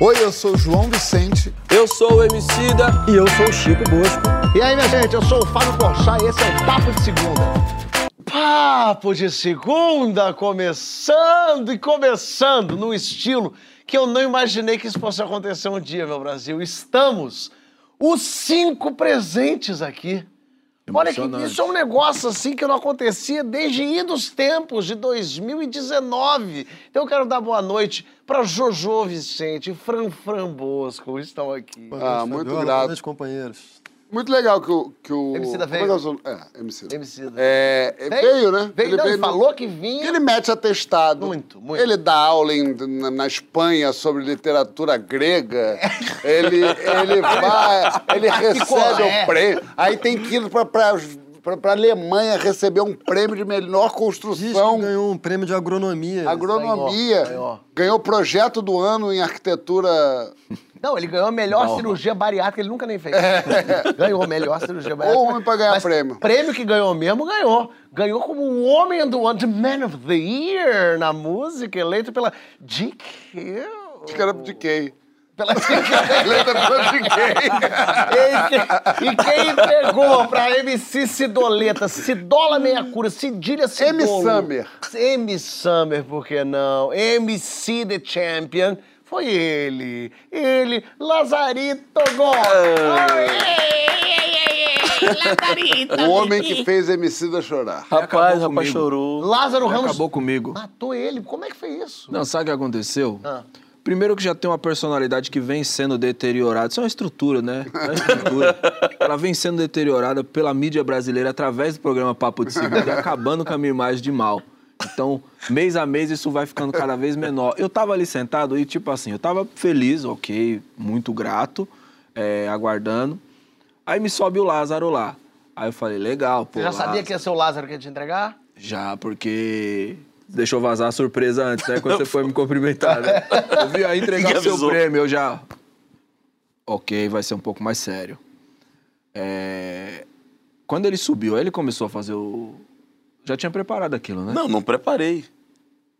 Oi, eu sou o João Vicente. Eu sou o Emicida. E eu sou o Chico Bosco. E aí, minha gente, eu sou o Fábio Porchat e esse é o Papo de Segunda. Papo de Segunda começando e começando no estilo que eu não imaginei que isso fosse acontecer um dia, meu Brasil. Estamos os cinco presentes aqui. Olha que isso é um negócio assim que não acontecia desde idos tempos de 2019. Então eu quero dar boa noite para Jojo Vicente e Fran Fran Bosco, estão aqui. Ah, muito grato. Boa noite, companheiros. Muito legal que o. Que o como é veio. que é o seu- É, Emicida. Emicida. É, é, veio, né? Veio, não, ele no- falou que vinha. Ele mete atestado. Muito, muito. Ele dá aula em- na, na Espanha sobre literatura grega. ele, ele vai, ele recebe é. o prêmio. Aí tem que ir pra, pra, pra, pra Alemanha receber um prêmio de melhor Diz que construção. ganhou um prêmio de agronomia. Agronomia. Ganhou, Ganhou projeto do ano em arquitetura. Não, ele ganhou a melhor cirurgia bariátrica, ele nunca nem fez. ganhou a melhor cirurgia bariátrica. Homem pra ganhar Mas prêmio. Prêmio que ganhou mesmo, ganhou. Ganhou como o homem do ano, the man of the year na música, eleito pela GQ. Acho que era quem? Pela. Eleita pela GK. e quem entregou pra MC Cidoleta, Cidola Meia Cura, Cidilha Cidolo. M. Summer. M. Summer, por que não? MC The Champion. Foi ele. Ele, Lazarito Gomes. O homem que fez Emicida chorar. Rapaz, rapaz comigo. chorou. Lázaro Ramos Acabou comigo. matou ele. Como é que foi isso? Não, sabe o que aconteceu? Ah. Primeiro que já tem uma personalidade que vem sendo deteriorada. Isso é uma estrutura, né? É uma estrutura. Ela vem sendo deteriorada pela mídia brasileira através do programa Papo de Segunda e acabando com a minha imagem de mal. Então, mês a mês, isso vai ficando cada vez menor. Eu tava ali sentado e, tipo assim, eu tava feliz, ok, muito grato, é, aguardando. Aí me sobe o Lázaro lá. Aí eu falei, legal, pô. Você já sabia Lázaro. que ia ser o Lázaro que ia te entregar? Já, porque deixou vazar a surpresa antes, né? Quando você foi me cumprimentar, né? Eu vi aí entregar o seu prêmio, eu já... Ok, vai ser um pouco mais sério. É, Quando ele subiu, aí ele começou a fazer o... Já tinha preparado aquilo, né? Não, não preparei.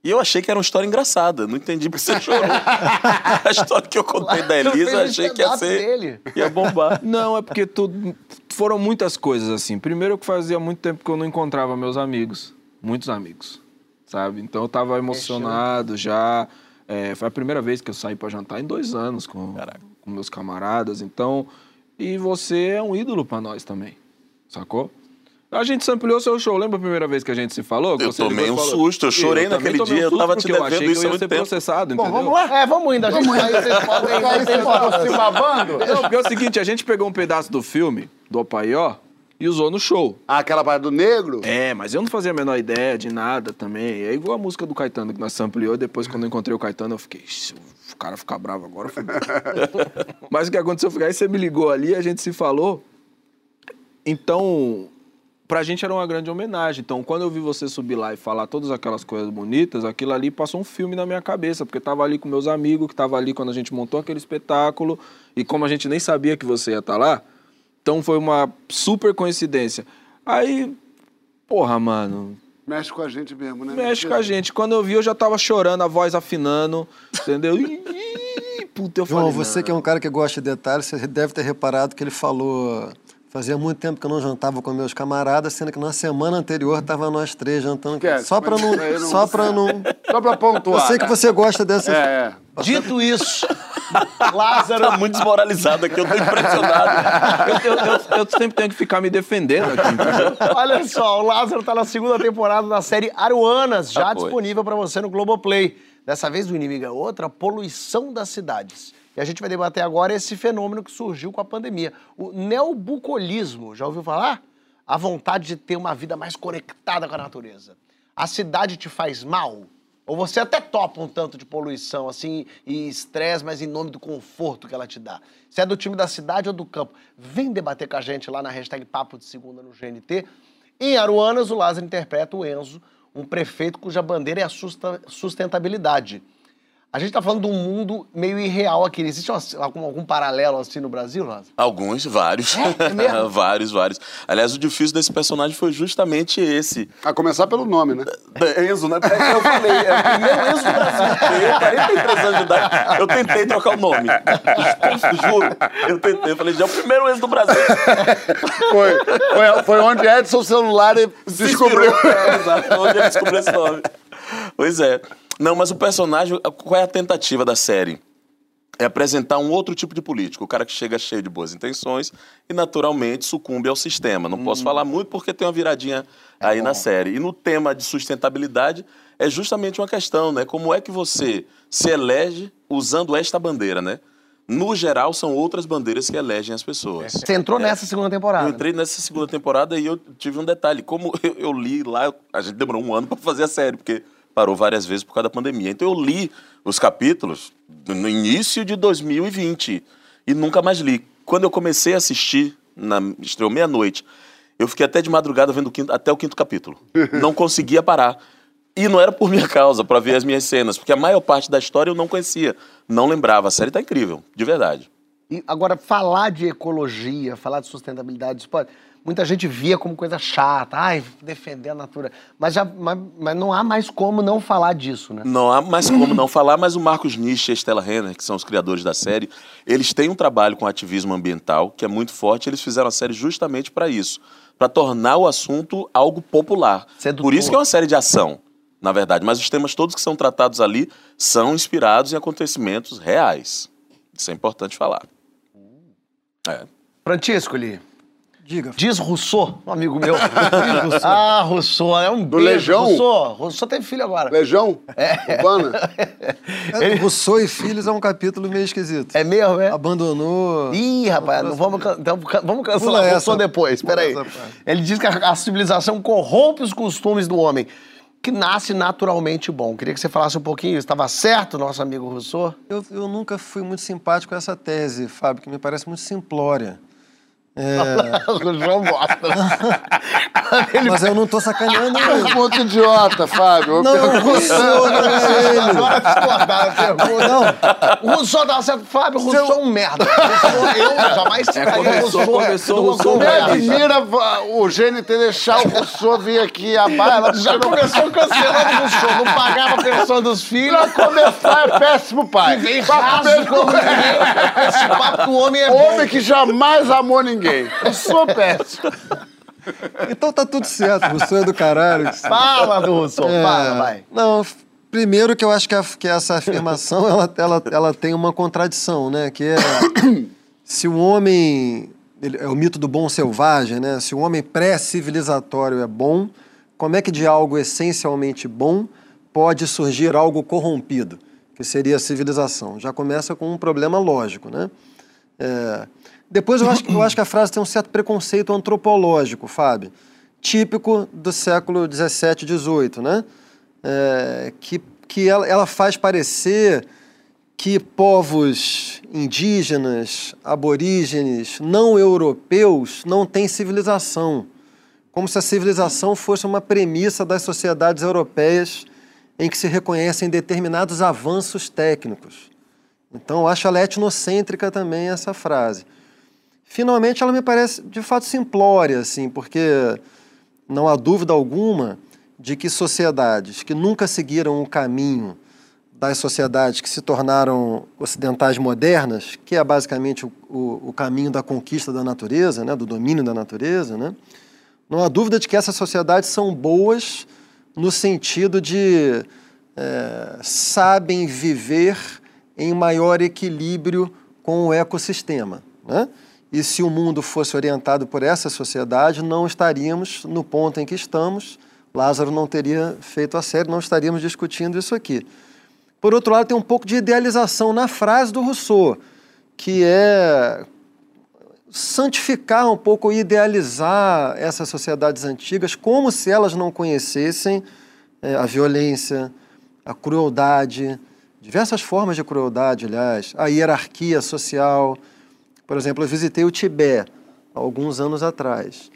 E eu achei que era uma história engraçada. Não entendi porque você chorou. a história que eu contei da Elisa, eu achei que ia ser. dele. Ia bombar. Não, é porque tudo... foram muitas coisas, assim. Primeiro que fazia muito tempo que eu não encontrava meus amigos. Muitos amigos, sabe? Então eu tava emocionado já. É, foi a primeira vez que eu saí pra jantar em dois anos com, com meus camaradas. Então, e você é um ídolo pra nós também, sacou? A gente sampleou seu show. Lembra a primeira vez que a gente se falou? Que Eu você tomei um falou- susto, eu chorei também naquele tomei um dia, eu tava te porque eu devendo achei que isso eu ia ser tempo. processado, Bom, entendeu? vamos lá? É, vamos indo. A gente aí vocês podem aí se, se babando. Não, porque é o seguinte, a gente pegou um pedaço do filme, do Opaió, e usou no show. Ah, aquela parte do negro? É, mas eu não fazia a menor ideia de nada também. É igual a música do Caetano que nós ampliou. Depois, quando eu encontrei o Caetano, eu fiquei, "Ixi, o cara ficar bravo agora. Foi... mas o que aconteceu foi que aí você me ligou ali, a gente se falou. Então, pra gente era uma grande homenagem. Então, quando eu vi você subir lá e falar todas aquelas coisas bonitas, aquilo ali passou um filme na minha cabeça, porque eu tava ali com meus amigos, que tava ali quando a gente montou aquele espetáculo, e como a gente nem sabia que você ia estar lá, então foi uma super coincidência. Aí, porra, mano, Mexe com a gente mesmo, né? mexe com a gente. Quando eu vi, eu já tava chorando, a voz afinando, entendeu? Ih, Puta, eu João, falei, você não. que é um cara que gosta de detalhes, você deve ter reparado que ele falou. Fazia muito tempo que eu não jantava com meus camaradas, sendo que na semana anterior tava nós três jantando. Que é, Só pra não. não- Só pra não. Só pra Eu pontuar. sei que você gosta dessas. É, é. Dito isso, Lázaro Tá muito desmoralizado aqui, eu tô impressionado. Eu, eu- eu- eu sempre tenho que ficar me defendendo aqui? Olha só, o Lázaro tá na segunda temporada da série Aruanas, já Ah, disponível pra você no Globoplay. Dessa vez o inimigo é outra, a poluição das cidades. E a gente vai debater agora esse fenômeno que surgiu com a pandemia, o neobucolismo. Já ouviu falar? A vontade de ter uma vida mais conectada com a natureza. A cidade te faz mal? Ou você até topa um tanto de poluição, assim, e estresse, mas em nome do conforto que ela te dá. Se é do time da cidade ou do campo, vem debater com a gente lá na hashtag Papo de Segunda no GNT. Em Aruanas, o Lázaro interpreta o Enzo, um prefeito cuja bandeira é a sustentabilidade. A gente tá falando de um mundo meio irreal aqui. Existe uma- algum, algum paralelo assim no Brasil, Lázaro? Alguns, vários. É mesmo? vários, vários. Aliás, o difícil desse personagem foi justamente esse. A começar pelo nome, né? Enzo, né? É, Eu falei, é o primeiro Enzo do Brasil. Eu, 43 anos de idade, eu tentei trocar o nome. Juro. Eu tentei. Eu falei, já é o primeiro Enzo do Brasil. Foi, foi, foi onde Edson celular descobriu. É, exato. Onde ele descobriu esse nome. Pois é. Não, mas o personagem, qual é a tentativa da série? É apresentar um outro tipo de político, o cara que chega cheio de boas intenções e naturalmente sucumbe ao sistema. Não posso falar muito porque tem uma viradinha aí na série. E no tema de sustentabilidade é justamente uma questão, né? Como é que você se elege usando esta bandeira, né? No geral, são outras bandeiras que elegem as pessoas. Você entrou nessa segunda temporada. Eu entrei nessa segunda temporada e eu tive um detalhe. Como eu, eu li lá, a gente demorou um ano para fazer a série, porque parou várias vezes por causa da pandemia. Então eu li os capítulos no início de 2020 e nunca mais li. Quando eu comecei a assistir, na, estreou meia-noite, eu fiquei até de madrugada vendo o quinto- até o quinto capítulo. Não conseguia parar. E não era por minha causa, para ver as minhas cenas, porque a maior parte da história eu não conhecia, não lembrava. A série tá incrível, de verdade. E agora, falar de ecologia, falar de sustentabilidade, isso pode- muita gente via como coisa chata, ai, defender a natureza. Mas, já, mas, mas não há mais como não falar disso, né? Não há mais como não falar, mas o Marcos Nietzsche e a Stella Renner, que são os criadores da série, eles têm um trabalho com ativismo ambiental que é muito forte. Eles fizeram a série justamente para isso, para tornar o assunto algo popular. Sedutor. Por isso que é uma série de ação, na verdade. Mas os temas todos que são tratados ali são inspirados em acontecimentos reais. Isso é importante falar. É. Francisco, ali, Diga. diz Rousseau, um amigo meu. ah, Rousseau, é um Do beijo. Legião? Rousseau, Rousseau teve filho agora. Legião? Urbana? É, Rousseau e Filhos é um capítulo meio esquisito. É mesmo, é? Abandonou. Ih, rapaz, não vamos, can- então, vamos cancelar Pula. Rousseau depois, Pula peraí. Ele diz que a, a civilização corrompe os costumes do homem, que nasce naturalmente bom. Queria que você falasse um pouquinho, estava certo, nosso amigo Rousseau? Eu, eu nunca fui muito simpático a essa tese, Fábio, que me parece muito simplória. É, o João gosta. Ele mas eu não tô sacaneando ele. Muito idiota, Fábio. Não, o Rousseau não é ele. Agora discordar da pergunta. Não, O Rousseau tava certo. Fábio, o Rousseau é um merda. Rousseau, eu jamais citaria começou- Rousseau. começou numa Rousseau Me conversa. admira o GNT deixar o Rousseau vir aqui a baila. Já começou cancelando o Rousseau. Não pagava a pensão dos filhos. Pra começar, é péssimo pai. E vem raso como ninguém. Esse papo do homem é. Homem que jamais amou ninguém. Eu sou péssimo. então tá tudo certo. Rousseau é do caralho. Fala do Rousseau, É, fala, vai. Não, primeiro que eu acho que, a- que essa afirmação ela, ela, ela tem uma contradição, né? Que é se o homem ele- é o mito do bom selvagem, né? Se o homem pré-civilizatório é bom, como é que de algo essencialmente bom pode surgir algo corrompido, que seria a civilização? Já começa com um problema lógico, né? É, Depois eu acho, que- eu acho que a frase tem um certo preconceito antropológico, Fábio, típico do século XVII, XVIII, né? É, que que ela, ela faz parecer que povos indígenas, aborígenes, não europeus não têm civilização, como se a civilização fosse uma premissa das sociedades europeias em que se reconhecem determinados avanços técnicos. Então, acho ela etnocêntrica também, essa frase. Finalmente, ela me parece de fato simplória, assim, porque não há dúvida alguma de que sociedades que nunca seguiram o caminho das sociedades que se tornaram ocidentais modernas, que é basicamente o, o, o caminho da conquista da natureza, né, do domínio da natureza, né, não há dúvida de que essas sociedades são boas no sentido de eh, sabem viver em maior equilíbrio com o ecossistema. Né? E se o mundo fosse orientado por essa sociedade, não estaríamos no ponto em que estamos. Lázaro não teria feito a série, não estaríamos discutindo isso aqui. Por outro lado, tem um pouco de idealização na frase do Rousseau, que é santificar um pouco, idealizar essas sociedades antigas, como se elas não conhecessem eh, a violência, a crueldade, diversas formas de crueldade, aliás, a hierarquia social. Por exemplo, eu visitei o Tibete alguns anos atrás.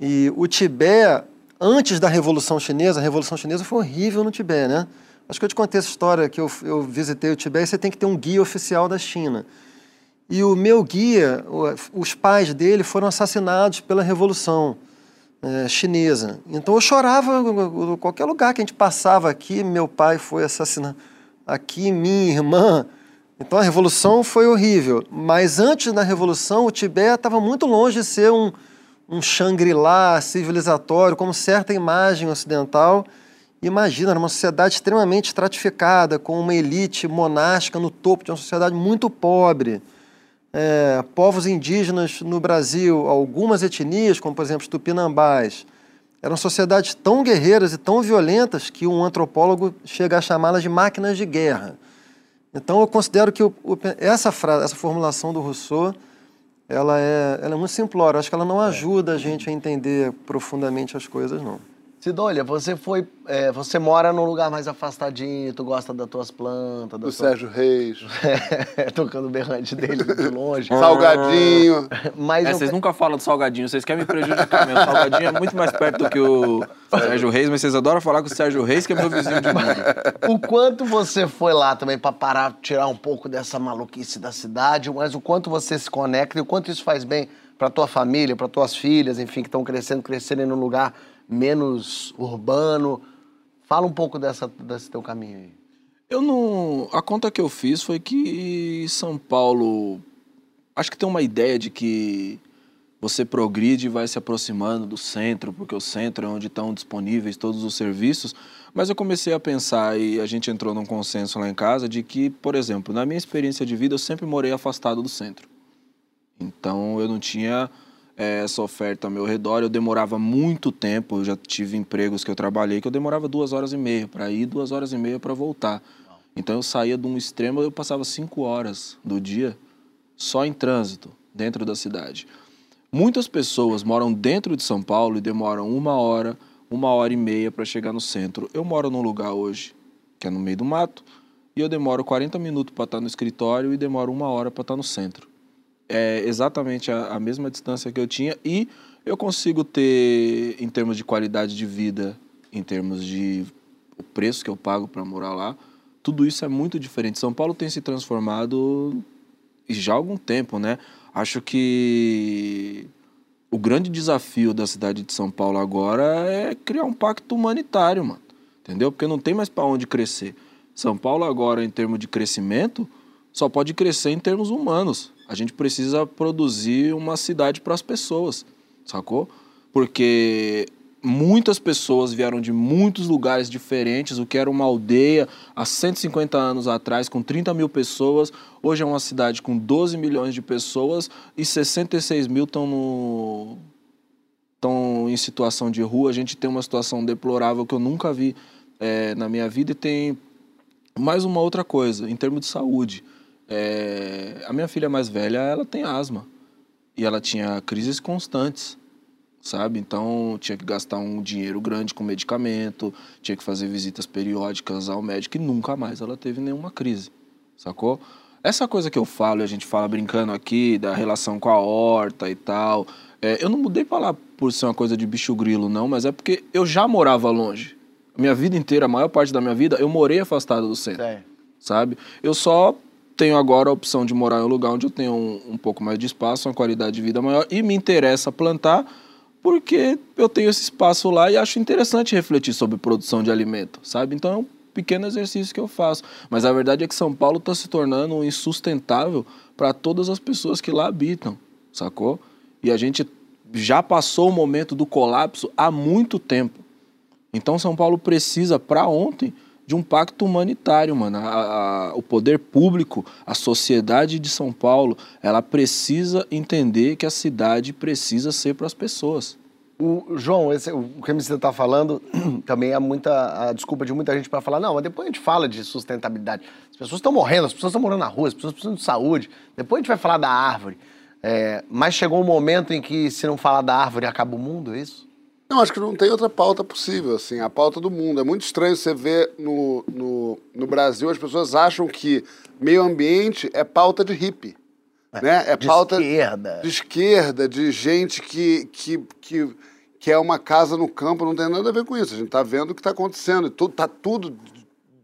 E o Tibete, antes da Revolução Chinesa, a Revolução Chinesa foi horrível no Tibete, né? Acho que eu te contei essa história que eu, eu visitei o Tibete e você tem que ter um guia oficial da China. E o meu guia, os pais dele foram assassinados pela Revolução eh, Chinesa. Então eu chorava em qualquer lugar que a gente passava aqui, meu pai foi assassinado. Aqui, minha irmã. Então a Revolução foi horrível. Mas antes da Revolução, o Tibete estava muito longe de ser um, um Shangri-La civilizatório, como certa imagem ocidental. Imagina, era uma sociedade extremamente estratificada, com uma elite monástica no topo de uma sociedade muito pobre. É, povos indígenas no Brasil, algumas etnias, como por exemplo os tupinambás, eram sociedades tão guerreiras e tão violentas que um antropólogo chega a chamá-las de máquinas de guerra. Então eu considero que o- o- essa frase, essa formulação do Rousseau, ela é, ela é muito simplória. Eu Acho que ela não ajuda a gente a entender profundamente as coisas, não. Sidônia, você foi. é, você mora num lugar mais afastadinho, tu gosta das tuas plantas, Do das tuas- Sérgio Reis. tocando o berrante dele de longe. Salgadinho. Mas É, eu- vocês nunca falam do salgadinho, vocês querem me prejudicar mesmo. O salgadinho é muito mais perto do que o Sérgio Reis, mas vocês adoram falar com o Sérgio Reis, que é meu vizinho de o quanto você foi lá também pra parar, tirar um pouco dessa maluquice da cidade, mas o quanto você se conecta e o quanto isso faz bem pra tua família, pra tuas filhas, enfim, que estão crescendo, crescendo num lugar menos urbano. Fala um pouco dessa, desse teu caminho aí. Eu não. A conta que eu fiz foi que São Paulo. Acho que tem uma ideia de que você progride e vai se aproximando do centro, porque o centro é onde estão disponíveis todos os serviços. Mas eu comecei a pensar e a gente entrou num consenso lá em casa de que, por exemplo, na minha experiência de vida, eu sempre morei afastado do centro. Então eu não tinha essa oferta ao meu redor, eu demorava muito tempo, eu já tive empregos que eu trabalhei que eu demorava duas horas e meia para ir, duas horas e meia para voltar. Então eu saía de um extremo, eu passava cinco horas do dia só em trânsito dentro da cidade. Muitas pessoas moram dentro de São Paulo e demoram uma hora, uma hora e meia para chegar no centro. Eu moro num lugar hoje que é no meio do mato e eu demoro 40 minutos para estar no escritório e demoro uma hora para estar no centro é exatamente a, a mesma distância que eu tinha e eu consigo ter, em termos de qualidade de vida, em termos de o preço que eu pago para morar lá, tudo isso é muito diferente. São Paulo tem se transformado já há algum tempo, né? Acho que o grande desafio da cidade de São Paulo agora é criar um pacto humanitário, mano. Entendeu? Porque não tem mais para onde crescer. São Paulo agora, em termos de crescimento, só pode crescer em termos humanos. A gente precisa produzir uma cidade para as pessoas, sacou? Porque muitas pessoas vieram de muitos lugares diferentes. O que era uma aldeia há 150 anos atrás, com 30 mil pessoas, hoje é uma cidade com 12 milhões de pessoas e 66 mil estão no estão em situação de rua. A gente tem uma situação deplorável que eu nunca vi eh, na minha vida e tem mais uma outra coisa, em termos de saúde. É, a minha filha mais velha, ela tem asma. E ela tinha crises constantes, sabe? Então, tinha que gastar um dinheiro grande com medicamento, tinha que fazer visitas periódicas ao médico e nunca mais ela teve nenhuma crise, sacou? Essa coisa que eu falo, e a gente fala brincando aqui, da relação com a horta e tal, é, eu não mudei pra lá por ser uma coisa de bicho grilo, não, mas é porque eu já morava longe. A minha vida inteira, a maior parte da minha vida, eu morei afastado do centro É. sabe? Eu só tenho agora a opção de morar em um lugar onde eu tenho um, um pouco mais de espaço, uma qualidade de vida maior e me interessa plantar porque eu tenho esse espaço lá e acho interessante refletir sobre produção de alimento, sabe? Então é um pequeno exercício que eu faço. Mas a verdade é que São Paulo está se tornando insustentável para todas as pessoas que lá habitam, sacou? E a gente já passou o momento do colapso há muito tempo. Então São Paulo precisa, para ontem, de um pacto humanitário, mano. A- a- o poder público, a sociedade de São Paulo, ela precisa entender que a cidade precisa ser para as pessoas. O João, esse- o que você está falando também é muita a desculpa de muita gente para falar, não, mas depois a gente fala de sustentabilidade. As pessoas estão morrendo, as pessoas estão morando na rua, as pessoas precisam de saúde. Depois a gente vai falar da árvore. É, mas chegou um momento em que, se não falar da árvore, acaba o mundo, é isso? Não, acho que não tem outra pauta possível, assim, a pauta do mundo. É muito estranho você ver no, no, no Brasil as pessoas acham que meio ambiente é pauta de hippie. Né? É De pauta esquerda. de esquerda, de gente que, que, que, que é uma casa no campo, não tem nada a ver com isso. A gente está vendo o que está acontecendo. e tudo, tá tudo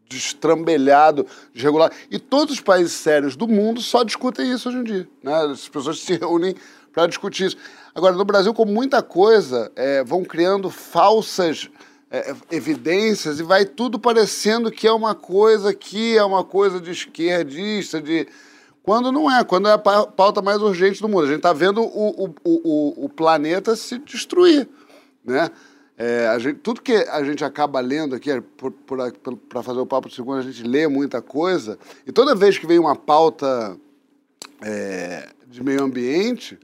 destrambelhado, desregulado. E todos os países sérios do mundo só discutem isso hoje em dia. Né? As pessoas se reúnem para discutir isso. Agora, no Brasil, com muita coisa, é, vão criando falsas é, evidências e vai tudo parecendo que é uma coisa que é uma coisa de esquerdista, de. Quando não é, quando é a pa- pauta mais urgente do mundo. A gente está vendo o, o, o, o planeta se destruir. Né? É, gente, tudo que a gente acaba lendo aqui, para fazer o papo de segunda, a gente lê muita coisa, e toda vez que vem uma pauta é, de meio ambiente,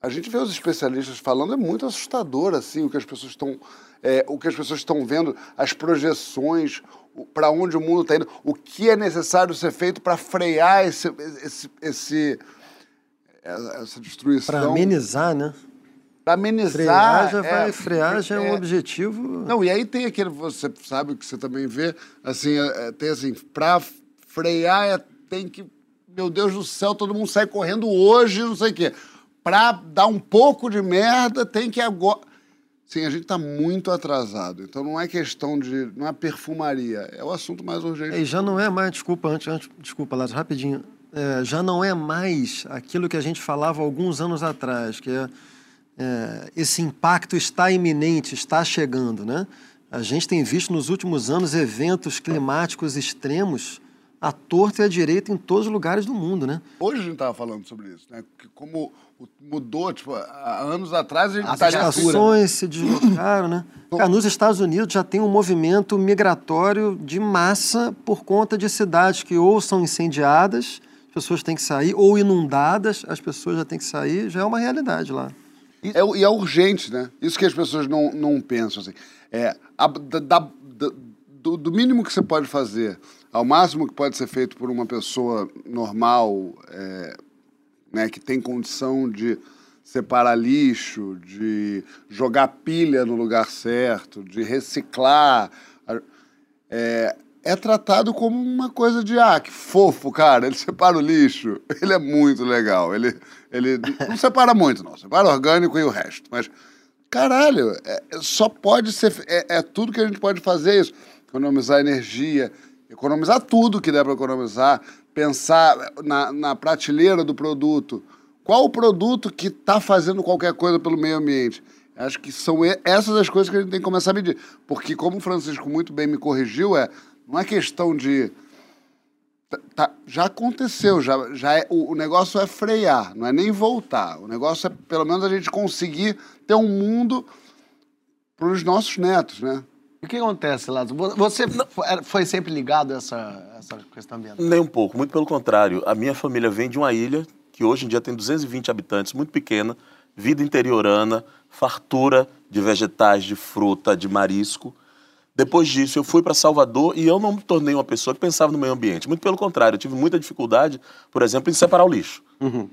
a gente vê os especialistas falando, é muito assustador assim, o que as pessoas estão é, o que as pessoas estão vendo, as projeções, para onde o mundo está indo, o que é necessário ser feito para frear esse, esse, esse, essa destruição. Para amenizar, né? Para amenizar. Frear já, é, vai, frear já é um é. objetivo. Não, e aí tem aquele, você sabe que você também vê, assim, é, é, tem assim, para frear é, tem que, meu Deus do céu, todo mundo sai correndo hoje, não sei o quê. Para dar um pouco de merda, tem que agora. Sim, a gente está muito atrasado. Então não é questão de. Não é perfumaria. É o assunto mais urgente. E já não é mais, desculpa, antes, antes desculpa, Lázaro, rapidinho. É, já não é mais aquilo que a gente falava alguns anos atrás, que é, é, esse impacto está iminente, está chegando, né? A gente tem visto nos últimos anos eventos climáticos extremos à torta e à direita em todos os lugares do mundo, né? Hoje a gente estava falando sobre isso, né? Que como mudou, tipo, há anos atrás a gente As assim, estações se deslocaram, né? Cara, nos Estados Unidos já tem um movimento migratório de massa por conta de cidades que ou são incendiadas, as pessoas têm que sair, ou inundadas, as pessoas já têm que sair, já é uma realidade lá. É, e é urgente, né? Isso que as pessoas não, não pensam. Assim. É, a- da- da- do, do mínimo que você pode fazer ao máximo que pode ser feito por uma pessoa normal, é, né, que tem condição de separar lixo, de jogar pilha no lugar certo, de reciclar. É, é tratado como uma coisa de, ah, que fofo, cara, ele separa o lixo, ele é muito legal, ele, ele não separa muito, não, separa orgânico e o resto, mas, caralho, é- só pode ser, é, é tudo que a gente pode fazer isso, economizar energia, economizar tudo que der para economizar, pensar na, na prateleira do produto, qual o produto que está fazendo qualquer coisa pelo meio ambiente? Acho que são essas as coisas que a gente tem que começar a medir. Porque, como o Francisco muito bem me corrigiu, é, não é questão de. tá- tá- já aconteceu, já, já é, o, o negócio é frear, não é nem voltar. O negócio é, pelo menos, a gente conseguir ter um mundo para os nossos netos, né? O que acontece, Lázaro? Vo- Você era- foi sempre ligado a essa, essa questão ambiental? Nem um pouco, muito pelo contrário. A minha família vem de uma ilha que hoje em dia tem 220 habitantes, muito pequena, vida interiorana, fartura de vegetais, de fruta, de marisco. Depois disso, eu fui para Salvador e eu não me tornei uma pessoa que pensava no meio ambiente. Muito pelo contrário, eu tive muita dificuldade, por exemplo, em separar o lixo.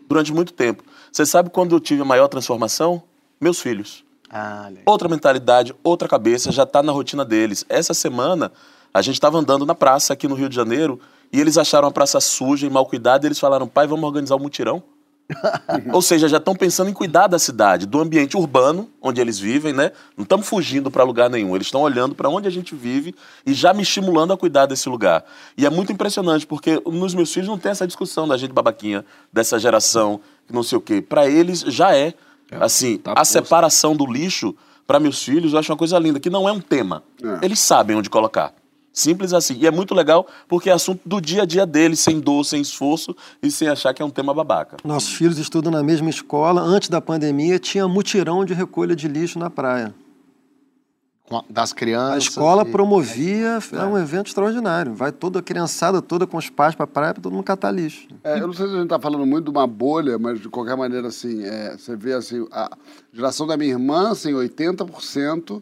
Durante muito tempo. Você sabe quando eu tive a maior transformação? Meus filhos. Ah. Outra mentalidade, outra cabeça, já está na rotina deles. Essa semana, a gente estava andando na praça aqui no Rio de Janeiro e eles acharam a praça suja e mal cuidada e eles falaram, pai, vamos organizar um mutirão? Ou seja, já estão pensando em cuidar da cidade, do ambiente urbano onde eles vivem, né? Não estamos fugindo para lugar nenhum. Eles estão olhando para onde a gente vive e já me estimulando a cuidar desse lugar. E é muito impressionante, porque nos meus filhos não tem essa discussão da gente babaquinha, dessa geração, não sei o quê. Para eles já é. Assim, tá a separação do lixo, para meus filhos, eu acho uma coisa linda, que não é um tema. É. Eles sabem onde colocar. Simples assim. E é muito legal porque é assunto do dia a dia deles, sem dor, sem esforço e sem achar que é um tema babaca. Nossos filhos estudam na mesma escola. Antes da pandemia, tinha mutirão de recolha de lixo na praia. A- Das A crianças. escola e- promovia, é um evento extraordinário. Vai toda a criançada toda com os pais para a praia todo mundo catar lixo. É, eu não sei se a gente está falando muito de uma bolha, mas de qualquer maneira, assim, é, você vê assim, a geração da minha irmã, assim, 80%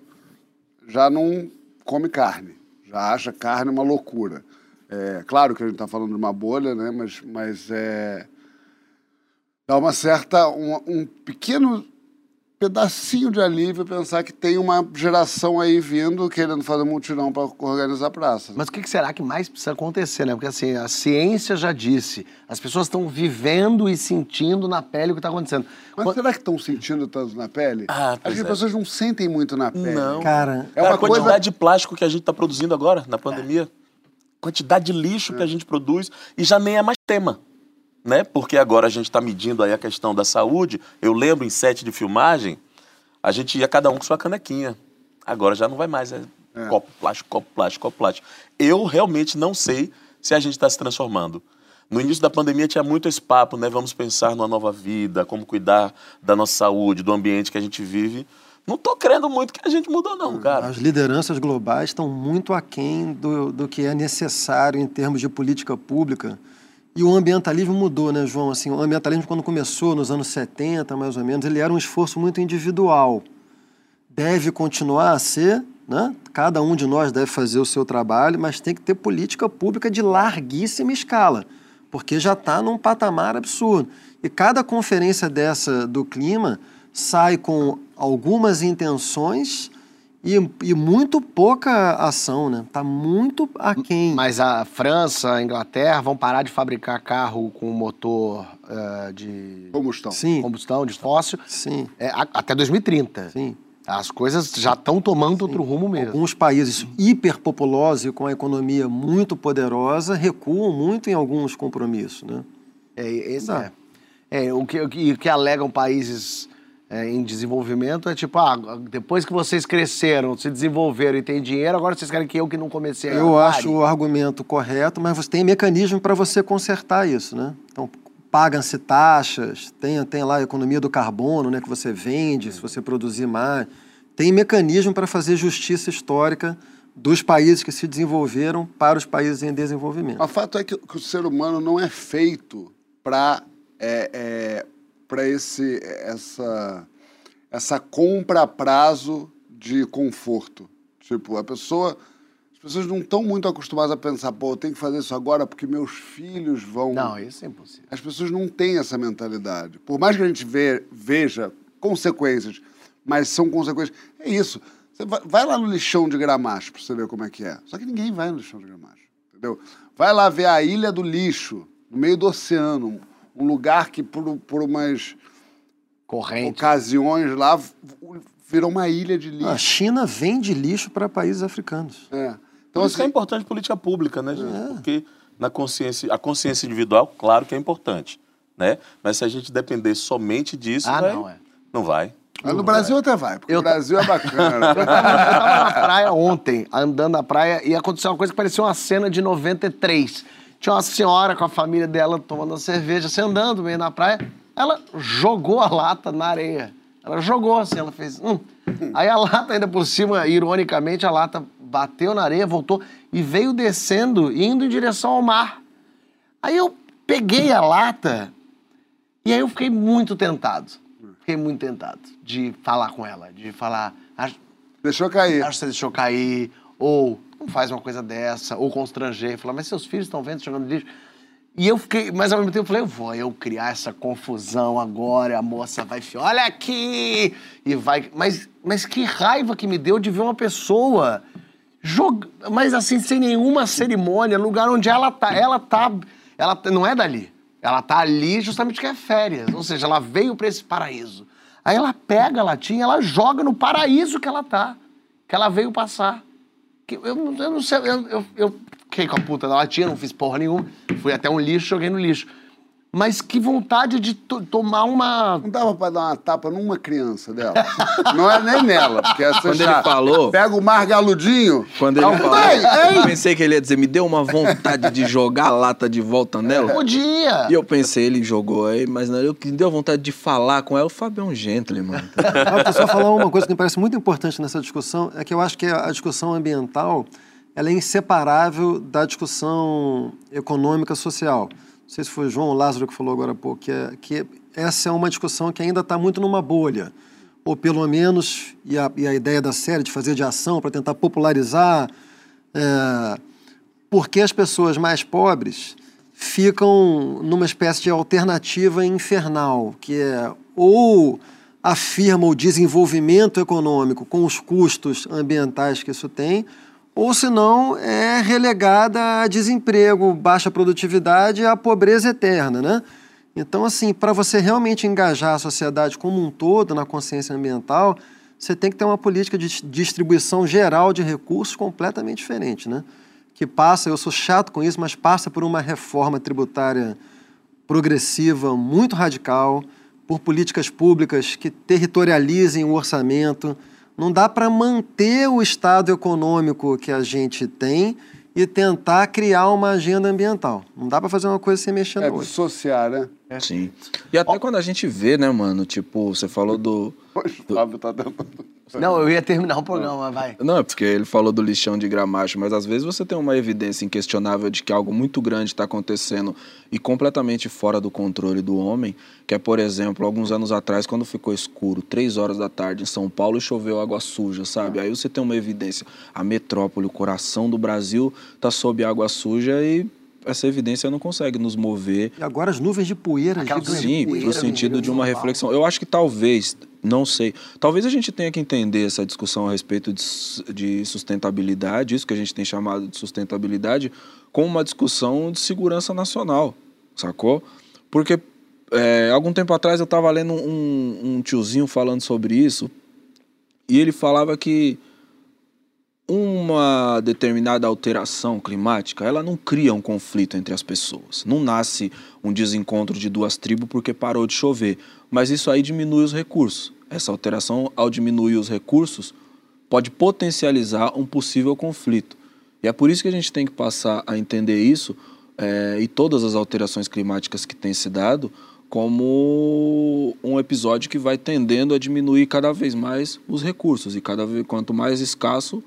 já não come carne. Já acha carne uma loucura. É, claro que a gente está falando de uma bolha, né? Mas, mas é, dá uma certa, um, um pequeno pedacinho de alívio pensar que tem uma geração aí vindo querendo fazer mutirão para organizar a praça. Mas o que será que mais precisa acontecer, né? Porque assim, a ciência já disse, as pessoas estão vivendo e sentindo na pele o que está acontecendo. Mas Quando- será que estão sentindo tanto na pele? Ah, Acho que as é. pessoas não sentem muito na pele. Não. Cara, É Cara, uma a quantidade coisa. de plástico que a gente está produzindo agora, na pandemia. quantidade de lixo que a gente produz e já nem é mais tema. Né? Porque agora a gente está medindo aí a questão da saúde. Eu lembro em sete de filmagem, a gente ia cada um com sua canequinha. Agora já não vai mais, é, É. copo plástico, copo plástico, copo plástico. Eu realmente não sei se a gente está se transformando. No início da pandemia tinha muito esse papo, né? Vamos pensar numa nova vida, como cuidar da nossa saúde, do ambiente que a gente vive. Não tô crendo muito que a gente mudou, não, cara. As lideranças globais estão muito aquém do, do que é necessário em termos de política pública. E o ambientalismo mudou, né, João? Assim, o ambientalismo, quando começou, nos anos 70, mais ou menos, ele era um esforço muito individual. Deve continuar a ser, né? Cada um de nós deve fazer o seu trabalho, mas tem que ter política pública de larguíssima escala, porque já está num patamar absurdo. E cada conferência dessa do clima sai com algumas intenções e, e muito pouca ação, né? Tá muito aquém. Mas a França, a Inglaterra vão parar de fabricar carro com motor eh, de Combustão. Sim, combustão, de fóssil, sim, é, a- até 2030. sim. As coisas já estão tomando outro rumo mesmo. Alguns países hiperpopulosos e com a economia muito poderosa recuam muito em alguns compromissos, né? É, esse é. É, o que, o que, o que alegam países é, em desenvolvimento é tipo, ah, depois que vocês cresceram, se desenvolveram e têm dinheiro, agora vocês querem que eu que não comecei a Eu pare. acho o argumento correto, mas você tem mecanismo para você consertar isso, né? Então, pagam-se taxas, tem, tem lá a economia do carbono, né, que você vende se você produzir mais. Tem mecanismo para fazer justiça histórica dos países que se desenvolveram para os países em desenvolvimento. O fato é que, que o ser humano não é feito para é, é, para esse essa essa compra a prazo de conforto. Tipo, a pessoa as pessoas não estão muito acostumadas a pensar, pô, eu tenho que fazer isso agora porque meus filhos vão. Não, isso é impossível. As pessoas não têm essa mentalidade. Por mais que a gente ve- veja consequências, mas são consequências. É isso. Você vai, vai lá no lixão de Gramacho para você ver como é que é. Só que ninguém vai no lixão de Gramacho, entendeu? Vai lá ver a Ilha do Lixo, no meio do oceano, um lugar que por, por umas Corrente. ocasiões lá virou uma ilha de lixo. A China vende lixo para países africanos. É. Então, isso é assim, importante política pública, né, gente? Porque na consciência, a consciência individual, claro que é importante, né? Mas se a gente depender somente disso, Ah, vai- não, é. não vai. mas no Brasil até vai, porque Eu o Brasil é bacana. Eu tava na praia ontem, andando na praia, e aconteceu uma coisa que parecia uma cena de 93. Tinha uma senhora com a família dela tomando uma cerveja, assim, andando meio na praia. Ela jogou a lata na areia. Ela jogou assim, ela fez. Hum. Aí a lata, ainda por cima, ironicamente, a lata bateu na areia, voltou e veio descendo, indo em direção ao mar. Aí eu peguei a lata e aí eu fiquei muito tentado. Fiquei muito tentado de falar com ela, de falar. "Acho- Deixou cair. Acho que você deixou cair, ou não faz uma coisa dessa, ou constranger, falar, mas seus filhos estão vendo jogando lixo. E eu fiquei, mas ao mesmo tempo eu falei, eu vou eu criar essa confusão agora, a moça vai, olha aqui, e vai. Mas, mas que raiva que me deu de ver uma pessoa jog... mas assim, sem nenhuma cerimônia, lugar onde ela tá. Ela tá. Ela tá- não é dali. Ela tá ali justamente que é férias. Ou seja, ela veio para esse paraíso. Aí ela pega a latinha ela joga no paraíso que ela tá. Que ela veio passar. Eu, eu não sei, eu, eu, eu fiquei com a puta da latinha, não fiz porra nenhuma. Fui até um lixo, joguei no lixo. Mas que vontade de to- tomar uma. Não dava pra dar uma tapa numa criança dela. Não é nem nela, porque essa Quando já ele falou- Pega o margaludinho. Quando ele Não, falou, ei, eu pensei que ele ia dizer, me deu uma vontade de jogar a lata de volta nela. Podia! E eu pensei, ele jogou aí, mas não, eu que deu vontade de falar com ela, o Fábio é um gentleman. Ah, eu só falar uma coisa que me parece muito importante nessa discussão, é que eu acho que a discussão ambiental ela é inseparável da discussão econômica social. Não sei se foi João ou Lázaro que falou agora há pouco, que, é, que essa é uma discussão que ainda está muito numa bolha. Ou pelo menos, e a, e a ideia da série de fazer de ação para tentar popularizar, é, porque as pessoas mais pobres ficam numa espécie de alternativa infernal, que é ou afirma o desenvolvimento econômico com os custos ambientais que isso tem, ou senão é relegada a desemprego, baixa produtividade e a pobreza eterna, né? Então, assim, para você realmente engajar a sociedade como um todo na consciência ambiental, você tem que ter uma política de distribuição geral de recursos completamente diferente, né? que passa, eu sou chato com isso, mas passa por uma reforma tributária progressiva muito radical, por políticas públicas que territorializem o orçamento. Não dá para manter o estado econômico que a gente tem e tentar criar uma agenda ambiental. Não dá para fazer uma coisa sem mexer É no outro. dissociar, né? Sim. E até quando a gente vê, né, mano? Tipo, você falou do. Hoje o Fábio tá tentando. Não, eu ia terminar o programa, vai. Não, é porque ele falou do lixão de gramacho, mas às vezes você tem uma evidência inquestionável de que algo muito grande está acontecendo e completamente fora do controle do homem, que é, por exemplo, alguns anos atrás, quando ficou escuro, três horas da tarde em São Paulo e choveu água suja, sabe? Aí você tem uma evidência. A metrópole, o coração do Brasil, tá sob água suja e essa evidência não consegue nos mover E agora as nuvens de poeira Aquelas. Sim, poeira, no sentido de uma reflexão. Eu acho que talvez, não sei, talvez a gente tenha que entender essa discussão a respeito de, de sustentabilidade, isso que a gente tem chamado de sustentabilidade, como uma discussão de segurança nacional, sacou? Porque é, algum tempo atrás eu estava lendo um, um tiozinho falando sobre isso e ele falava que uma determinada alteração climática, ela não cria um conflito entre as pessoas. Não nasce um desencontro de duas tribos porque parou de chover. Mas isso aí diminui os recursos. Essa alteração, ao diminuir os recursos, pode potencializar um possível conflito. E é por isso que a gente tem que passar a entender isso eh, e todas as alterações climáticas que têm se dado como um episódio que vai tendendo a diminuir cada vez mais os recursos e cada vez quanto mais escasso,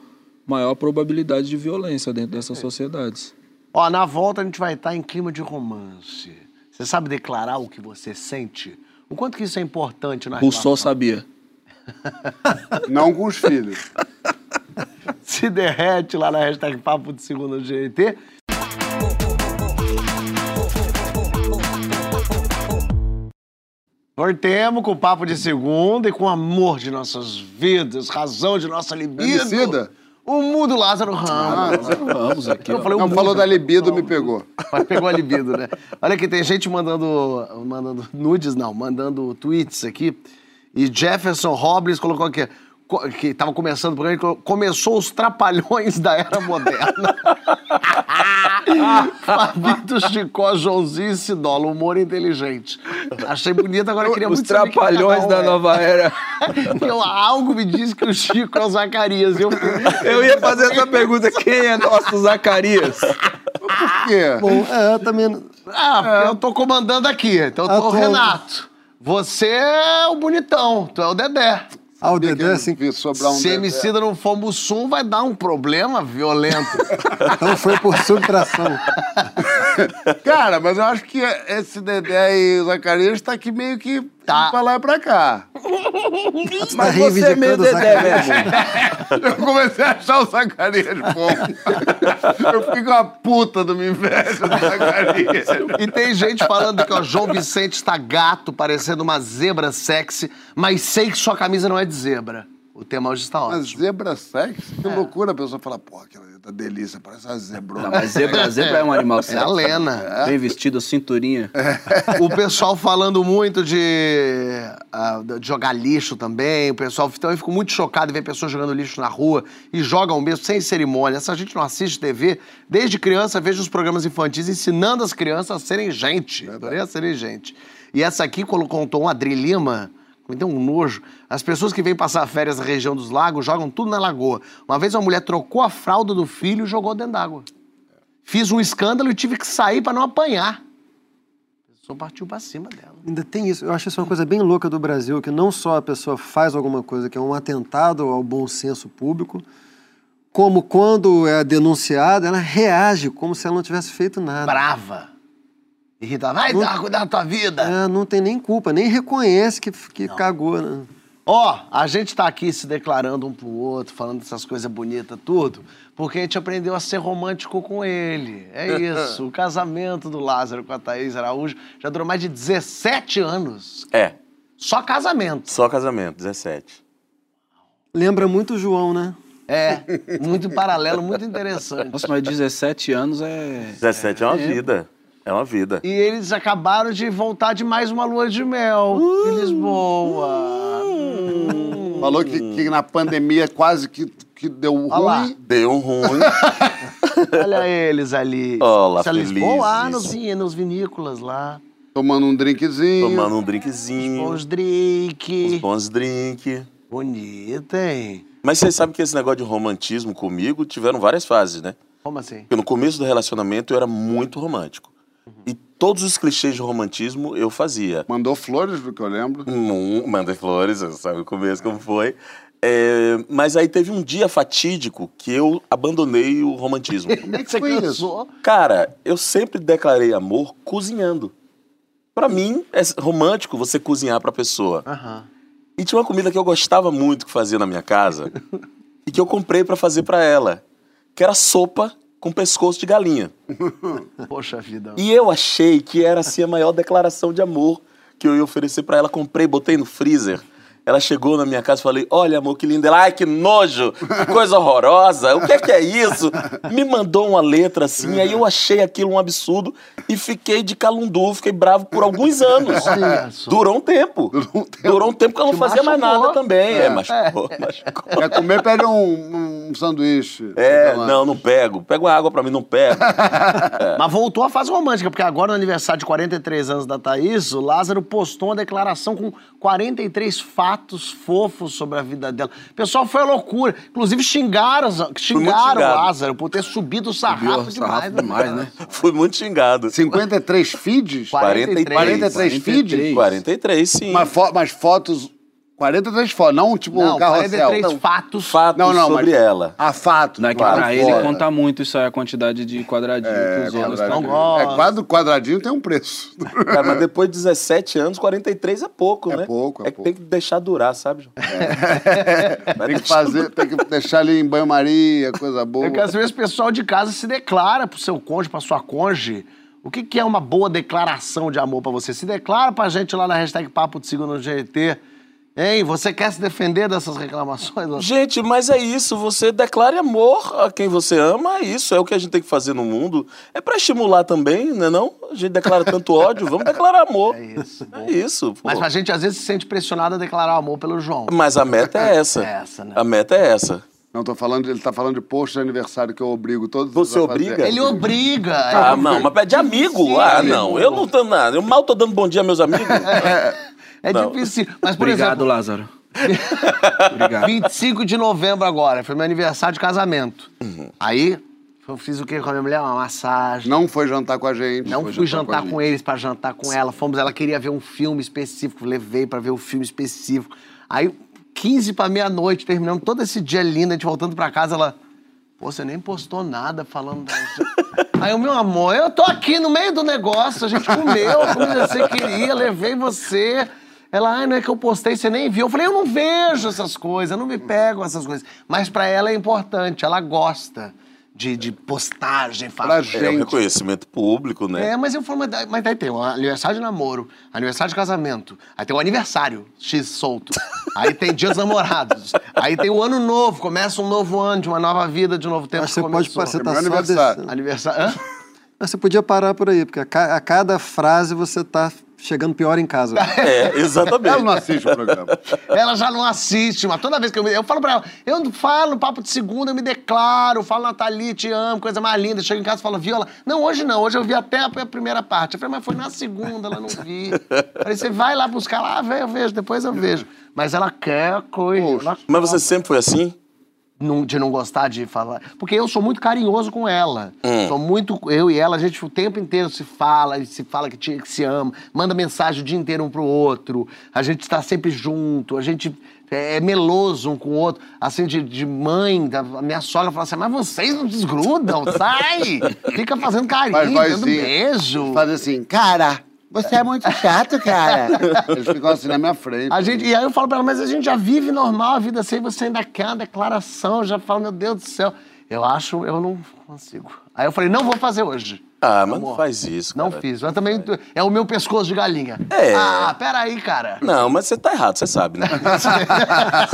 maior a probabilidade de violência dentro dessas sociedades. Ó, na volta a gente vai estar em clima de romance. Você sabe declarar o que você sente? O quanto que isso é importante na Rousseau relação? sabia. Não com os filhos. Se derrete lá na hashtag Papo de Segunda do GNT. Voltemos com o Papo de Segunda e com o amor de nossas vidas, razão de nossa libido. Emicida? O mundo Lázaro Ramos. Vamos aqui. Eu falei Não, mundo. falou da libido, me pegou. Mas pegou a libido, né? Olha que tem gente mandando, mandando nudes, não, mandando tweets aqui. E Jefferson Robles colocou aqui, que estava começando o programa, começou os trapalhões da era moderna. Fabito Chicó, Joãozinho e Cidola, humor inteligente. Achei bonito, agora eu queria Os muito saber que trapalhões da é. nova era. Eu, algo me diz que o Chico é o Zacarias. Eu, Eu ia fazer essa pergunta: quem é nosso Zacarias? Por quê? Bom, é, também. Ah, porque eu tô comandando aqui. Então eu tô o Atual- Renato. Você é o bonitão, tu é o Dedé. Ah, o Dedé, assim. sobrar um Se Dedé. Emicida não for Mussum, vai dar um problema violento. Então foi por subtração. Cara, mas eu acho que esse Dedé e o Zacarias tá aqui meio que Tá. pra lá e pra cá. Tá reivindicando o Zacarias. Eu comecei a achar o Zacarias bom. Eu fico uma puta do me inveja do Zacarias. e tem gente falando que o João Vicente está gato, parecendo uma zebra sexy, mas sei que sua camisa não é de zebra. O tema hoje está ótimo. zebra sexy? Que loucura a pessoa fala, pô, aquela tá delícia, parece uma zebrona. Não, mas zebra, zebra é um animal É a sexy. Lena. Bem vestido, cinturinha. O pessoal falando muito de, ah, de jogar lixo também. O pessoal então eu fico muito chocado de ver pessoas jogando lixo na rua e jogam mesmo sem cerimônia. Essa gente não assiste TV. Desde criança, vejo os programas infantis ensinando as crianças a serem gente. Adorei a serem gente. E essa aqui, quando contou um Adri Lima, me deu um nojo. As pessoas que vêm passar férias na região dos lagos jogam tudo na lagoa. Uma vez uma mulher trocou a fralda do filho e jogou dentro d'água. Fiz um escândalo e tive que sair para não apanhar. A pessoa partiu pra cima dela. Ainda tem isso. Eu acho isso uma coisa bem louca do Brasil, que não só a pessoa faz alguma coisa que é um atentado ao bom senso público, como quando é denunciada, ela reage como se ela não tivesse feito nada. Brava. Irritada. Vai dar, cuidar da tua vida. É, não tem nem culpa, nem reconhece que, que cagou, né? Ó, a gente tá aqui se declarando um pro outro, falando dessas coisas bonitas, tudo, porque a gente aprendeu a ser romântico com ele. É isso. o casamento do Lázaro com a Thaís Araújo já durou mais de 17 anos. É, Só casamento. só casamento, 17. Lembra muito o João, né? É, muito paralelo, muito interessante. Nossa, mas 17 anos é. 17 é uma vida. É uma vida. E eles acabaram de voltar de mais uma lua de mel em Lisboa. Hum. Falou que, que na pandemia quase que, que deu Olha lá. ruim. Deu um ruim. Olha eles ali. Olá, Isso é Lisboa, lá felizes. nos, nos vinícolas lá. Tomando um drinkzinho. Tomando um drinkzinho, Os drink. uns bons drink. Bonito, hein? Mas vocês sabem que esse negócio de romantismo comigo tiveram várias fases, né? Como assim? Porque no começo do relacionamento eu era muito romântico. E todos os clichês de romantismo eu fazia. Mandou flores, do que eu lembro. Hum, mandei flores, sabe o começo como foi. É, mas aí teve um dia fatídico que eu abandonei o romantismo. Como é que Você cansou? Cara, eu sempre declarei amor cozinhando. Pra mim, é romântico você cozinhar pra pessoa. Aham. E tinha uma comida que eu gostava muito que fazia na minha casa e que eu comprei pra fazer pra ela, que era sopa com pescoço de galinha. Poxa vida. E eu achei que era assim a maior declaração de amor que eu ia oferecer pra ela. Comprei, botei no freezer. Ela chegou na minha casa e falei: Olha, amor, que lindo. Ela, ai, que nojo, que coisa horrorosa. O que é que é isso? Me mandou uma letra assim, aí eu achei aquilo um absurdo e fiquei de calundu, fiquei bravo por alguns anos. Olha só. Durou um tempo. Durou um tempo, que eu não Te fazia mais machucou. nada também. É, machucou, machucou. Quer comer, pede um, um sanduíche. É, não, não pego. Pega uma água pra mim, não pego. Mas voltou a fase romântica, porque agora no aniversário de 43 anos da Thaís, o Lázaro postou uma declaração com 43 fatos fofos sobre a vida dela. O pessoal foi a loucura. Inclusive xingaram, xingaram o. Lázaro por ter subido o sarrafo Subiu o demais. sarrafo demais, né? Fui muito xingado. 53 feeds? 43. 43 feeds? 43, sim. Mas, fo- mas fotos. 43 fotos, não tipo Não, um carrossel. 43 Não. fatos. Fatos Não, não, sobre mas- ela. Ah, fatos. Não é que claro, pra ele conta muito isso aí, a quantidade de quadradinho que os. É, quadro, quadradinho tem um preço. Cara, mas depois de 17 anos, 43 é pouco, É né? pouco, é É que pouco. tem que deixar durar, sabe, João? Vai tem que deixar fazer, tem que deixar ali em banho-maria, coisa boa. Eu quero saber se o pessoal de casa se declara pro seu cônjuge, pra sua cônjuge. O que, que é uma boa declaração de amor pra você? Se declara pra gente lá na hashtag Papo de Segunda no GT. Hein, você quer se defender dessas reclamações? Gente, mas é isso, você declare amor a quem você ama, é isso, é o que a gente tem que fazer no mundo. É pra estimular também, né não? A gente declara tanto ódio, vamos declarar amor. É isso, É isso, pô. Mas a gente às vezes se sente pressionado a declarar amor pelo João. Mas a meta é essa. É essa, né? A meta é essa. Não, tô falando, ele tá falando de post de aniversário que eu obrigo todos Você a fazer. obriga? Ele obriga. Ah, não, mas é de amigo. Sim, ah, amigo. não, eu não tô nada. Eu mal tô dando bom dia a meus amigos. É Não. difícil. Mas, por Obrigado, exemplo, Lázaro. Obrigado. 25 de novembro agora, foi meu aniversário de casamento. Uhum. Aí, eu fiz o quê com a minha mulher? Uma massagem. Não foi jantar com a gente. Não foi fui jantar com, gente. eles pra jantar com ela. Fomos, ela queria ver um filme específico, levei pra ver o filme específico. Aí, 15 pra meia-noite, terminamos todo esse dia lindo, a gente voltando pra casa, ela. Pô, você nem postou nada falando da. Aí o meu amor, eu tô aqui no meio do negócio, a gente comeu como você queria, levei você. Ela, ai, não é que eu postei, você nem viu. Eu falei, eu não vejo essas coisas, eu não me pego essas coisas. Mas pra ela é importante, ela gosta de, de postagem, fala. É um gente. reconhecimento público, né? É, mas eu falo, mas, mas daí tem o aniversário de namoro, aniversário de casamento, aí tem o aniversário, X solto, aí tem dia dos namorados, aí tem o ano novo, começa um novo ano, de uma nova vida, de um novo tempo que você pode você É tá aniversário. Aniversário... Hã? Mas você podia parar por aí, porque a, ca- a cada frase você tá chegando pior em casa. É, exatamente. Ela não assiste o programa. Ela já não assiste, mas toda vez que eu me... Eu falo pra ela, eu falo no papo de segunda, eu me declaro, falo Nathalie, te amo, coisa mais linda. Chego em casa e falo, viu? Ela, não, hoje não, hoje eu vi até a a primeira parte. Eu falei, mas foi na segunda, ela não vi. Falei, você vai lá buscar lá, ah, eu vejo, depois eu vejo. Mas ela quer coisa. ela Mas você sempre foi assim? Não- de não gostar de falar. Porque eu sou muito carinhoso com ela. Sou muito. Eu e ela, a gente o tempo inteiro se fala, se fala que, te- que se ama, manda mensagem o dia inteiro um pro outro. A gente está sempre junto, a gente é, é meloso um com o outro. Assim, de, de mãe, da, a minha sogra fala assim: mas vocês não desgrudam, sai! Fica fazendo carinho, Faz dando beijo. Faz assim, cara, você é muito chato, cara. Eles ficam assim na minha frente. A gente, e aí eu falo pra ela, mas a gente já vive normal a vida assim, você ainda quer uma declaração, eu já falo, meu Deus do céu. Eu acho, eu não consigo. Aí eu falei, não vou fazer hoje. Ah, mas não faz isso, Não cara. fiz. Mas também é o meu pescoço de galinha. É. Ah, peraí, cara. Não, mas você tá errado, você sabe, né? você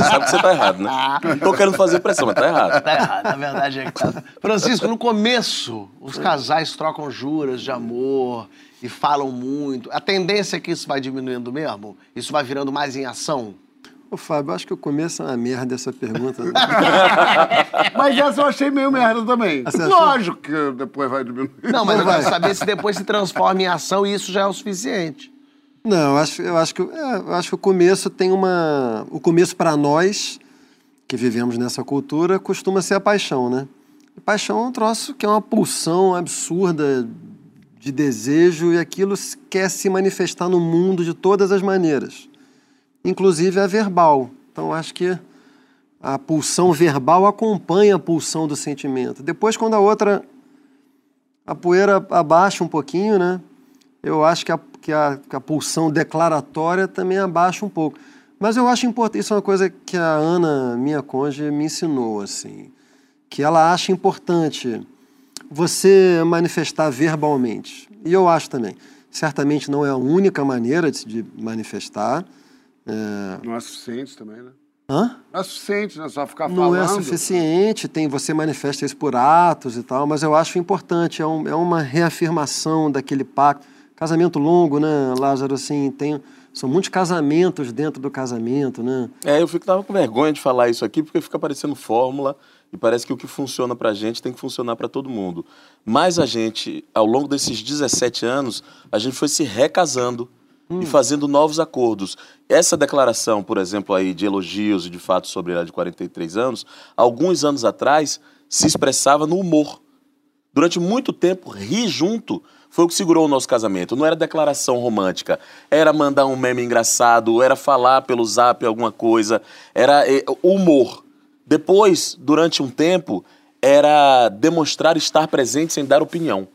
sabe que você tá errado, né? Não tô querendo fazer pressão, mas tá errado. Tá errado, na verdade é que tá. Francisco, no começo, os casais trocam juras de amor e falam muito. A tendência é que isso vai diminuindo mesmo? Isso vai virando mais em ação? Ô, Fábio, acho que o começo é uma merda essa pergunta. Mas essa eu achei meio merda também. Lógico que depois vai diminuir. Não, mas eu quero saber se depois se transforma em ação e isso já é o suficiente. Não, eu acho, eu acho que é, eu acho que o começo tem uma, o começo para nós que vivemos nessa cultura costuma ser a paixão, né? E paixão é um troço que é uma pulsão absurda de desejo e aquilo quer se manifestar no mundo de todas as maneiras, inclusive a verbal. Então acho que a pulsão verbal acompanha a pulsão do sentimento. Depois, quando a outra a poeira abaixa um pouquinho, né? Eu acho que a, que a, que a pulsão declaratória também abaixa um pouco. Mas eu acho importante, isso é uma coisa que a Ana, minha cônjuge, me ensinou, assim, que ela acha importante você manifestar verbalmente. E eu acho também. Certamente não é a única maneira de, de manifestar. É... Não é suficiente também, né? Hã? Não é suficiente, né? Só ficar Não falando. é suficiente, tem você manifesta isso por atos e tal, mas eu acho importante, é, um- é uma reafirmação daquele pacto. Casamento longo, né, Lázaro, assim, tem, são muitos casamentos dentro do casamento, né? É, eu fico tava com vergonha de falar isso aqui porque fica parecendo fórmula e parece que o que funciona pra gente tem que funcionar pra todo mundo. Mas a gente, ao longo desses 17 anos, a gente foi se recasando e fazendo novos acordos. Essa declaração, por exemplo, aí de elogios e de fato sobre ela de 43 anos, alguns anos atrás se expressava no humor. Durante muito tempo, rir junto foi o que segurou o nosso casamento. Não era declaração romântica, era mandar um meme engraçado, era falar pelo zap alguma coisa, era eh, humor. Depois, durante um tempo, era demonstrar estar presente sem dar opinião.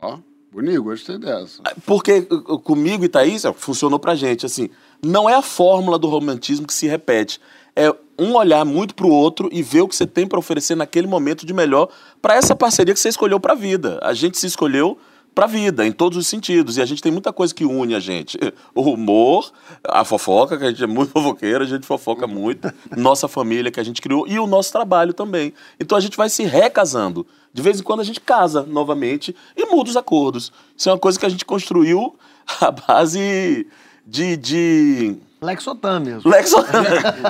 Ó, bonito, gostei dessa. Porque uh, comigo e Thaís, funcionou pra gente, assim, não é a fórmula do romantismo que se repete. É um olhar muito pro outro e ver o que você tem pra oferecer naquele momento de melhor pra essa parceria que você escolheu pra vida. A gente se escolheu pra vida, em todos os sentidos. E a gente tem muita coisa que une a gente. O humor, a fofoca, que a gente é muito fofoqueiro, a gente fofoca muito. Nossa família que a gente criou e o nosso trabalho também. Então a gente vai se recasando. De vez em quando a gente casa novamente e muda os acordos. Isso é uma coisa que a gente construiu à base de. de... Lexotan mesmo. Lex...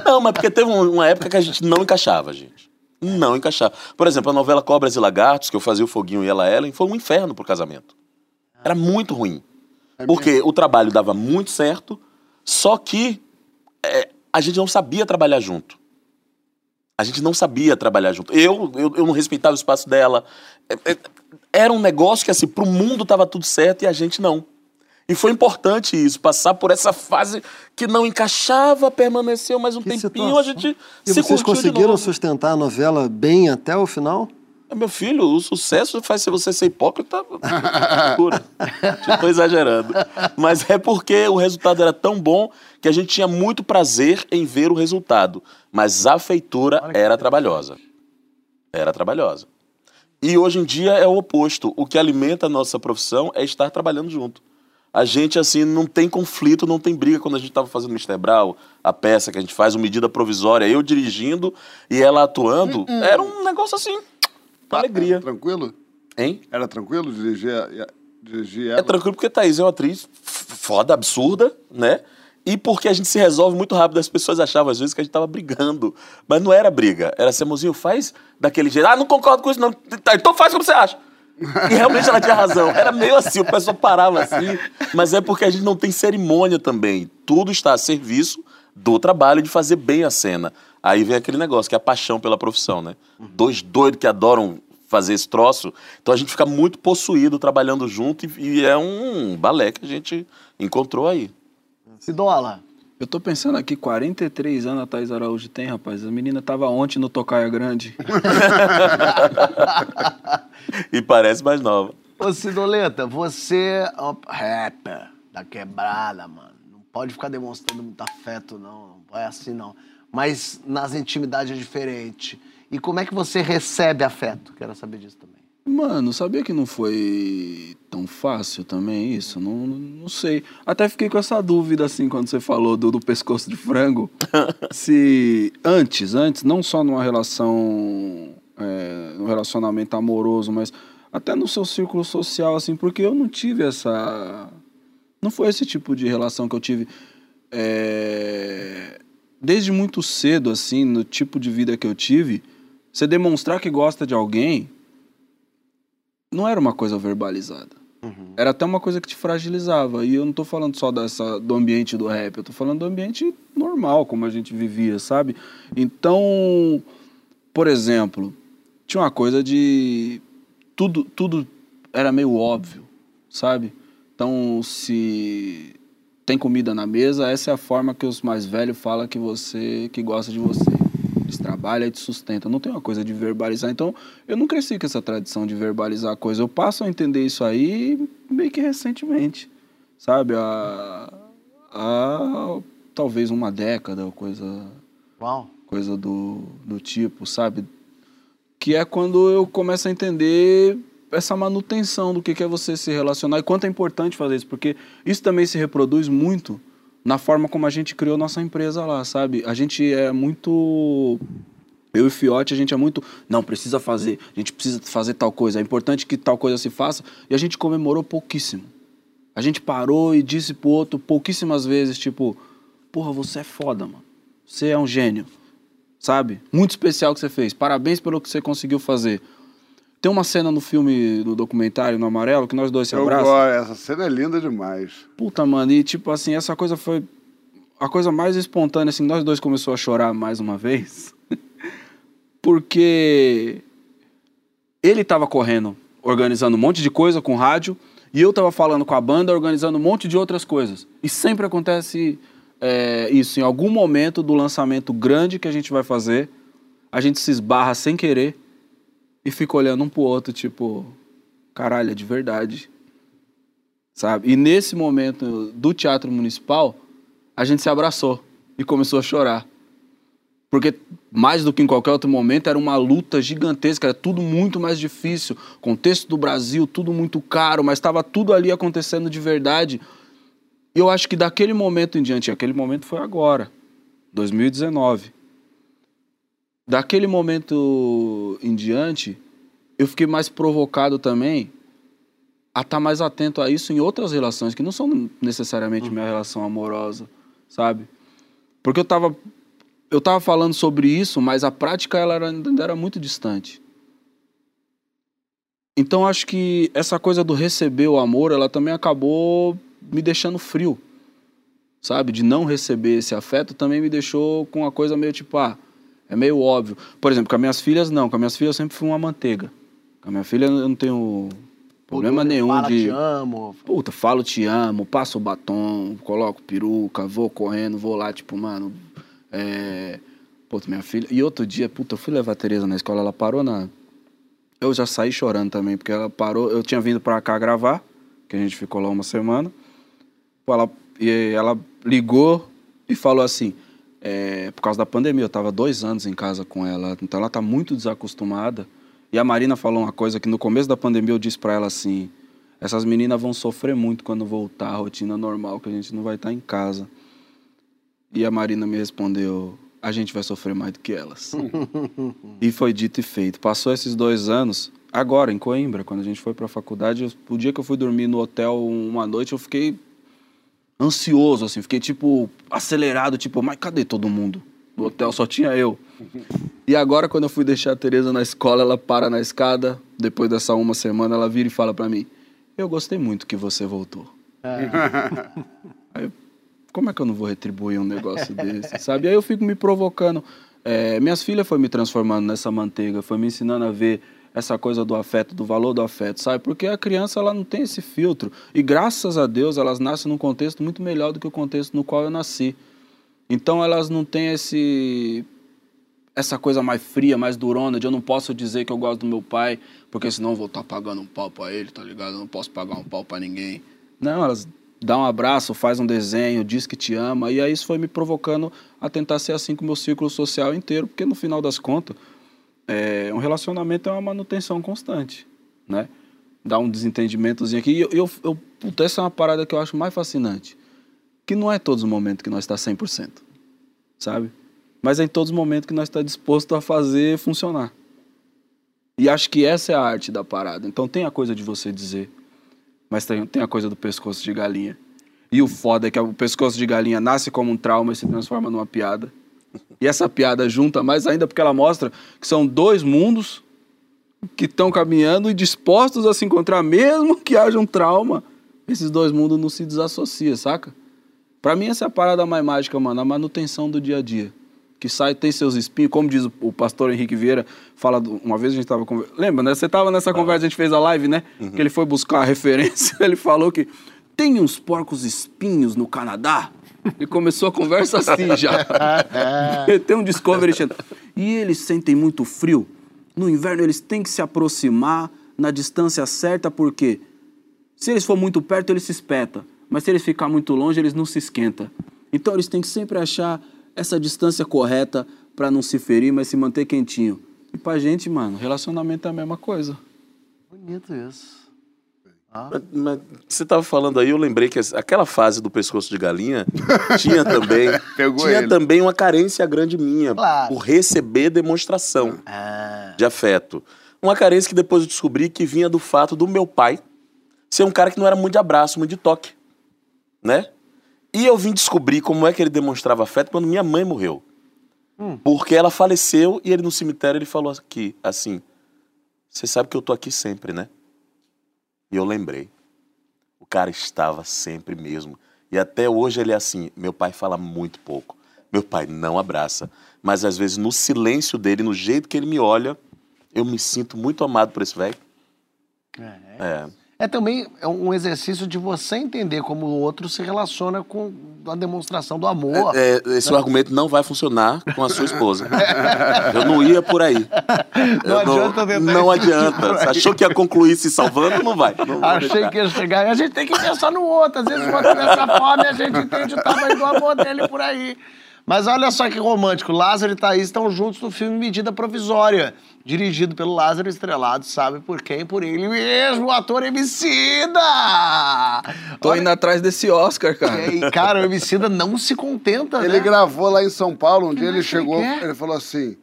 não, mas porque teve um- uma época que a gente não encaixava, gente. Não encaixava. Por exemplo, a novela Cobras e Lagartos, que eu fazia o Foguinho e ela Ellen, foi um inferno pro casamento. Era muito ruim. Porque o trabalho dava muito certo, só que é, a gente não sabia trabalhar junto. A gente não sabia trabalhar junto. Eu, eu, eu não respeitava o espaço dela. É, é, Era um negócio que, assim, pro mundo tava tudo certo e a gente não. E foi importante isso, passar por essa fase que não encaixava, permaneceu mais um Que tempinho, situação. a gente E se vocês conseguiram sustentar a novela bem até o final? É, Meu filho, o sucesso faz você ser hipócrita. Loucura. Estou exagerando. Mas é porque o resultado era tão bom que a gente tinha muito prazer em ver o resultado. Mas a feitura era trabalhosa. Era trabalhosa. E hoje em dia é o oposto. O que alimenta a nossa profissão é estar trabalhando junto. A gente, assim, não tem conflito, não tem briga. Quando a gente estava fazendo Mr. Brau, a peça que a gente faz, uma medida provisória, eu dirigindo e ela atuando, era um negócio assim, uma alegria. Tranquilo? Hein? Era tranquilo dirigir, dirigir ela? É tranquilo porque Thaís é uma atriz foda, absurda, né? E porque a gente se resolve muito rápido. As pessoas achavam às vezes que a gente tava brigando. Mas não era briga. Era assim, amorzinho, faz daquele jeito. Ah, não concordo com isso, não. Tá, então faz como você acha. E realmente ela tinha razão. Era meio assim, o pessoal parava assim. Mas é porque a gente não tem cerimônia também. Tudo está a serviço do trabalho de fazer bem a cena. Aí vem aquele negócio, que é a paixão pela profissão, né? Dois doidos que adoram fazer esse troço. Então a gente fica muito possuído trabalhando junto e, e é um balé que a gente encontrou aí. Cidola. Eu tô pensando aqui, 43 anos a Thaís Araújo tem, rapaz. A menina tava ontem no Tocaia Grande. E parece mais nova. Ô, Cidoleta, você é um rapper da quebrada, mano. Não pode ficar demonstrando muito afeto, não. Não é assim, não. Mas nas intimidades é diferente. E como é que você recebe afeto? Quero saber disso também. Mano, sabia que não foi tão fácil também isso? Não, não sei. Até fiquei com essa dúvida, assim, quando você falou do, do pescoço de frango. se antes, antes, não só numa relação, é, num relacionamento amoroso, mas até no seu círculo social, assim, porque eu não tive essa... Não foi esse tipo de relação que eu tive... é, desde muito cedo, assim, no tipo de vida que eu tive, você demonstrar que gosta de alguém não era uma coisa verbalizada. Era até uma coisa que te fragilizava. E eu não tô falando só dessa, do ambiente do rap, eu tô falando do ambiente normal, como a gente vivia, sabe? Então, por exemplo, tinha uma coisa de. Tudo, tudo era meio óbvio, sabe? Então, se tem comida na mesa, essa é a forma que os mais velhos falam que você que gosta de você. Eles trabalham e te sustentam. Não tem uma coisa de verbalizar. Então, eu não cresci com essa tradição de verbalizar a coisa. Eu passo a entender isso aí meio que recentemente, sabe? Há, há talvez uma década, ou coisa, Uau. coisa do, do tipo, sabe? Que é quando eu começo a entender essa manutenção do que que é você se relacionar e quanto é importante fazer isso, porque isso também se reproduz muito na forma como a gente criou nossa empresa lá, sabe? A gente é muito. Eu e Fiote, a gente é muito. Não, precisa fazer, a gente precisa fazer tal coisa, é importante que tal coisa se faça, e a gente comemorou pouquíssimo. A gente parou e disse pro outro pouquíssimas vezes, tipo, porra, você é foda, mano. Você é um gênio, sabe? Muito especial que você fez. Parabéns pelo que você conseguiu fazer. Tem uma cena no filme, no documentário, no Amarelo, que nós dois se Eu abraçam. gosto, essa cena é linda demais. Puta, mano, e tipo assim, essa coisa foi a coisa mais espontânea, assim, nós dois começou a chorar mais uma vez. Porque ele tava correndo, organizando um monte de coisa com rádio, e eu tava falando com a banda, organizando um monte de outras coisas. E sempre acontece é, isso, em algum momento do lançamento grande que a gente vai fazer, a gente se esbarra sem querer e fica olhando um pro outro, tipo, caralho, é de verdade sabe? E nesse momento do teatro municipal, a gente se abraçou e começou a chorar. Porque mais do que em qualquer outro momento era uma luta gigantesca, era tudo muito mais difícil, contexto do Brasil, tudo muito caro, mas estava tudo ali acontecendo de verdade. E eu acho que daquele momento em diante, aquele momento foi agora, 2019. Daquele momento em diante, eu fiquei mais provocado também a estar mais atento a isso em outras relações, que não são necessariamente minha relação amorosa, sabe? Porque eu tava, eu tava falando sobre isso, mas a prática ela era, ainda era muito distante. Então acho que essa coisa do receber o amor, ela também acabou me deixando frio, sabe? De não receber esse afeto também me deixou com uma coisa meio tipo, ah, é meio óbvio. Por exemplo, com as minhas filhas, não. Com as minhas filhas eu sempre fui uma manteiga. Com a minha filha eu não tenho problema nenhum Fala, de... te amo. Puta, falo te amo, passo o batom, coloco peruca, vou correndo, vou lá, tipo, mano. É... Puta, minha filha. E outro dia, puta, eu fui levar a Tereza na escola, ela parou na. Eu já saí chorando também, porque ela parou. Eu tinha vindo pra cá gravar, que a gente ficou lá uma semana. Ela, e ela ligou e falou assim: é, por causa da pandemia, eu tava dois anos em casa com ela, então ela tá muito desacostumada. E a Marina falou uma coisa que no começo da pandemia eu disse pra ela assim: essas meninas vão sofrer muito quando voltar à rotina normal, que a gente não vai estar em casa. E a Marina me respondeu: a gente vai sofrer mais do que elas. e foi dito e feito. Passou esses dois anos, agora em Coimbra, quando a gente foi pra faculdade, eu- o dia que eu fui dormir no hotel uma noite, eu fiquei ansioso, assim, fiquei tipo acelerado, tipo, mas cadê todo mundo? No hotel só tinha eu. E agora, quando eu fui deixar a Tereza na escola, ela para na escada, depois dessa uma semana, ela vira e fala pra mim: Eu gostei muito que você voltou. Aí, eu, como é que eu não vou retribuir um negócio desse, sabe? Aí eu fico me provocando. É, minhas filhas foi me transformando nessa manteiga, foi me ensinando a ver essa coisa do afeto, do valor do afeto, sabe? Porque a criança ela não tem esse filtro e graças a Deus elas nascem num contexto muito melhor do que o contexto no qual eu nasci. Então elas não têm esse essa coisa mais fria, mais durona, de eu não posso dizer que eu gosto do meu pai, porque senão eu vou estar pagando um pau pra ele, tá ligado? Eu não posso pagar um pau pra ninguém. Não, elas dão um abraço, faz um desenho, diz que te ama, e aí isso foi me provocando a tentar ser assim com o meu círculo social inteiro, porque no final das contas, é, um relacionamento é uma manutenção constante, né? Dá um desentendimentozinho aqui. E eu, eu, eu, puta, essa é uma parada que eu acho mais fascinante. Que não é todos os momentos que nós está 100%, sabe? Mas é em todos os momentos que nós está disposto a fazer funcionar. E acho que essa é a arte da parada. Então tem a coisa de você dizer, mas tem, tem a coisa do pescoço de galinha. E o foda é que o pescoço de galinha nasce como um trauma e se transforma numa piada. E essa piada junta mais ainda porque ela mostra que são dois mundos que estão caminhando e dispostos a se encontrar, mesmo que haja um trauma. Esses dois mundos não se desassociam, saca? Pra mim, essa é a parada mais mágica, mano, a manutenção do dia a dia. Que sai, tem seus espinhos, como diz o, pastor Henrique Vieira, fala, uma vez a gente tava conversando, lembra, né? Você tava nessa conversa, a gente fez a live, né? Que ele foi buscar a referência, ele falou que tem uns porcos espinhos no Canadá. E começou a conversa assim já. tem um Discovery Channel. E eles sentem muito frio. No inverno eles têm que se aproximar na distância certa, porque se eles for muito perto, eles se espetam. Mas se eles ficar muito longe, eles não se esquentam. Então eles têm que sempre achar essa distância correta para não se ferir, mas se manter quentinho. E pra gente, mano, relacionamento é a mesma coisa. Bonito isso. Mas- mas você tava falando aí, eu lembrei que aquela fase do pescoço de galinha tinha também, Pegou tinha ele. também uma carência grande minha Claro. por receber demonstração Ah, de afeto. Uma carência que depois eu descobri que vinha do fato do meu pai ser um cara que não era muito de abraço, muito de toque, né? E eu vim descobrir como é que ele demonstrava afeto quando minha mãe morreu. Porque ela faleceu e ele no cemitério ele falou aqui, assim, você sabe que eu tô aqui sempre, né? E eu lembrei. O cara estava sempre mesmo. E até hoje ele é assim. Meu pai fala muito pouco. Meu pai não abraça. Mas às vezes no silêncio dele, no jeito que ele me olha, eu me sinto muito amado por esse velho. É. É também um exercício de você entender como o outro se relaciona com a demonstração do amor. É, esse argumento não vai funcionar com a sua esposa. Eu não ia por aí. Não Eu adianta tentar Não adianta. Você achou que ia concluir se salvando? Não vai. Não Achei que ia chegar. A gente tem que pensar no outro. Às vezes, o outro dessa forma e a gente entende o tamanho do amor dele por aí. Mas olha só que romântico. Lázaro e Thaís estão juntos no filme Medida Provisória, dirigido pelo Lázaro Estrelado, sabe por quem? Por ele mesmo, o ator Emicida! Tô Olha, indo atrás desse Oscar, cara. e, cara, o Emicida não se contenta, Ele né? gravou lá em São Paulo, um dia ele que chegou, quer? ele falou assim,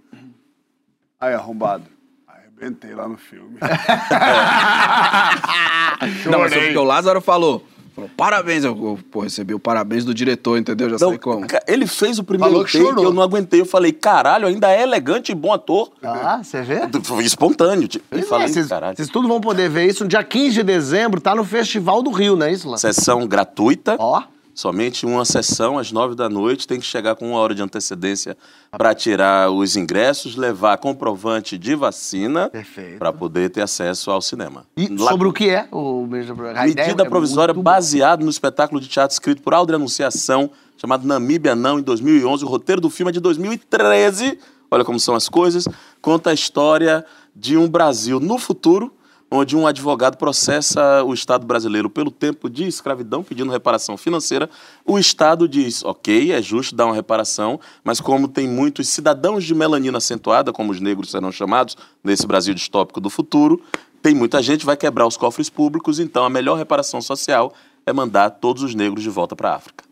aí arrombado, arrebentei lá no filme. Não, mas é porque o Lázaro falou. Falou, parabéns. Eu, eu, pô, recebi o parabéns do diretor, entendeu? Já Não, sei como. ele fez o primeiro Falou que take chorou. eu não aguentei. Eu falei, caralho, ainda é elegante e bom ator. Ah, você vê? Foi espontâneo. tipo, E Pois é, falei, Vocês caralho. vocês tudo vão poder ver isso no dia 15 de dezembro, tá no Festival do Rio, não é isso, Lázaro? Sessão gratuita. Ó. Somente uma sessão às nove da noite. Tem que chegar com uma hora de antecedência para tirar os ingressos, levar comprovante de vacina para poder ter acesso ao cinema. E Lá- sobre o que é o Medida Provisória? A ideia Medida é provisória muito baseado no espetáculo de teatro escrito por Aldre Anunciação, chamado Namíbia Não, em 2011. O roteiro do filme é de 2013. Olha como são as coisas. Conta a história de um Brasil no futuro, onde um advogado processa o Estado brasileiro pelo tempo de escravidão, pedindo reparação financeira. O Estado diz, ok, é justo dar uma reparação, mas como tem muitos cidadãos de melanina acentuada, como os negros serão chamados, nesse Brasil distópico do futuro, tem muita gente, vai quebrar os cofres públicos, então a melhor reparação social é mandar todos os negros de volta para a África.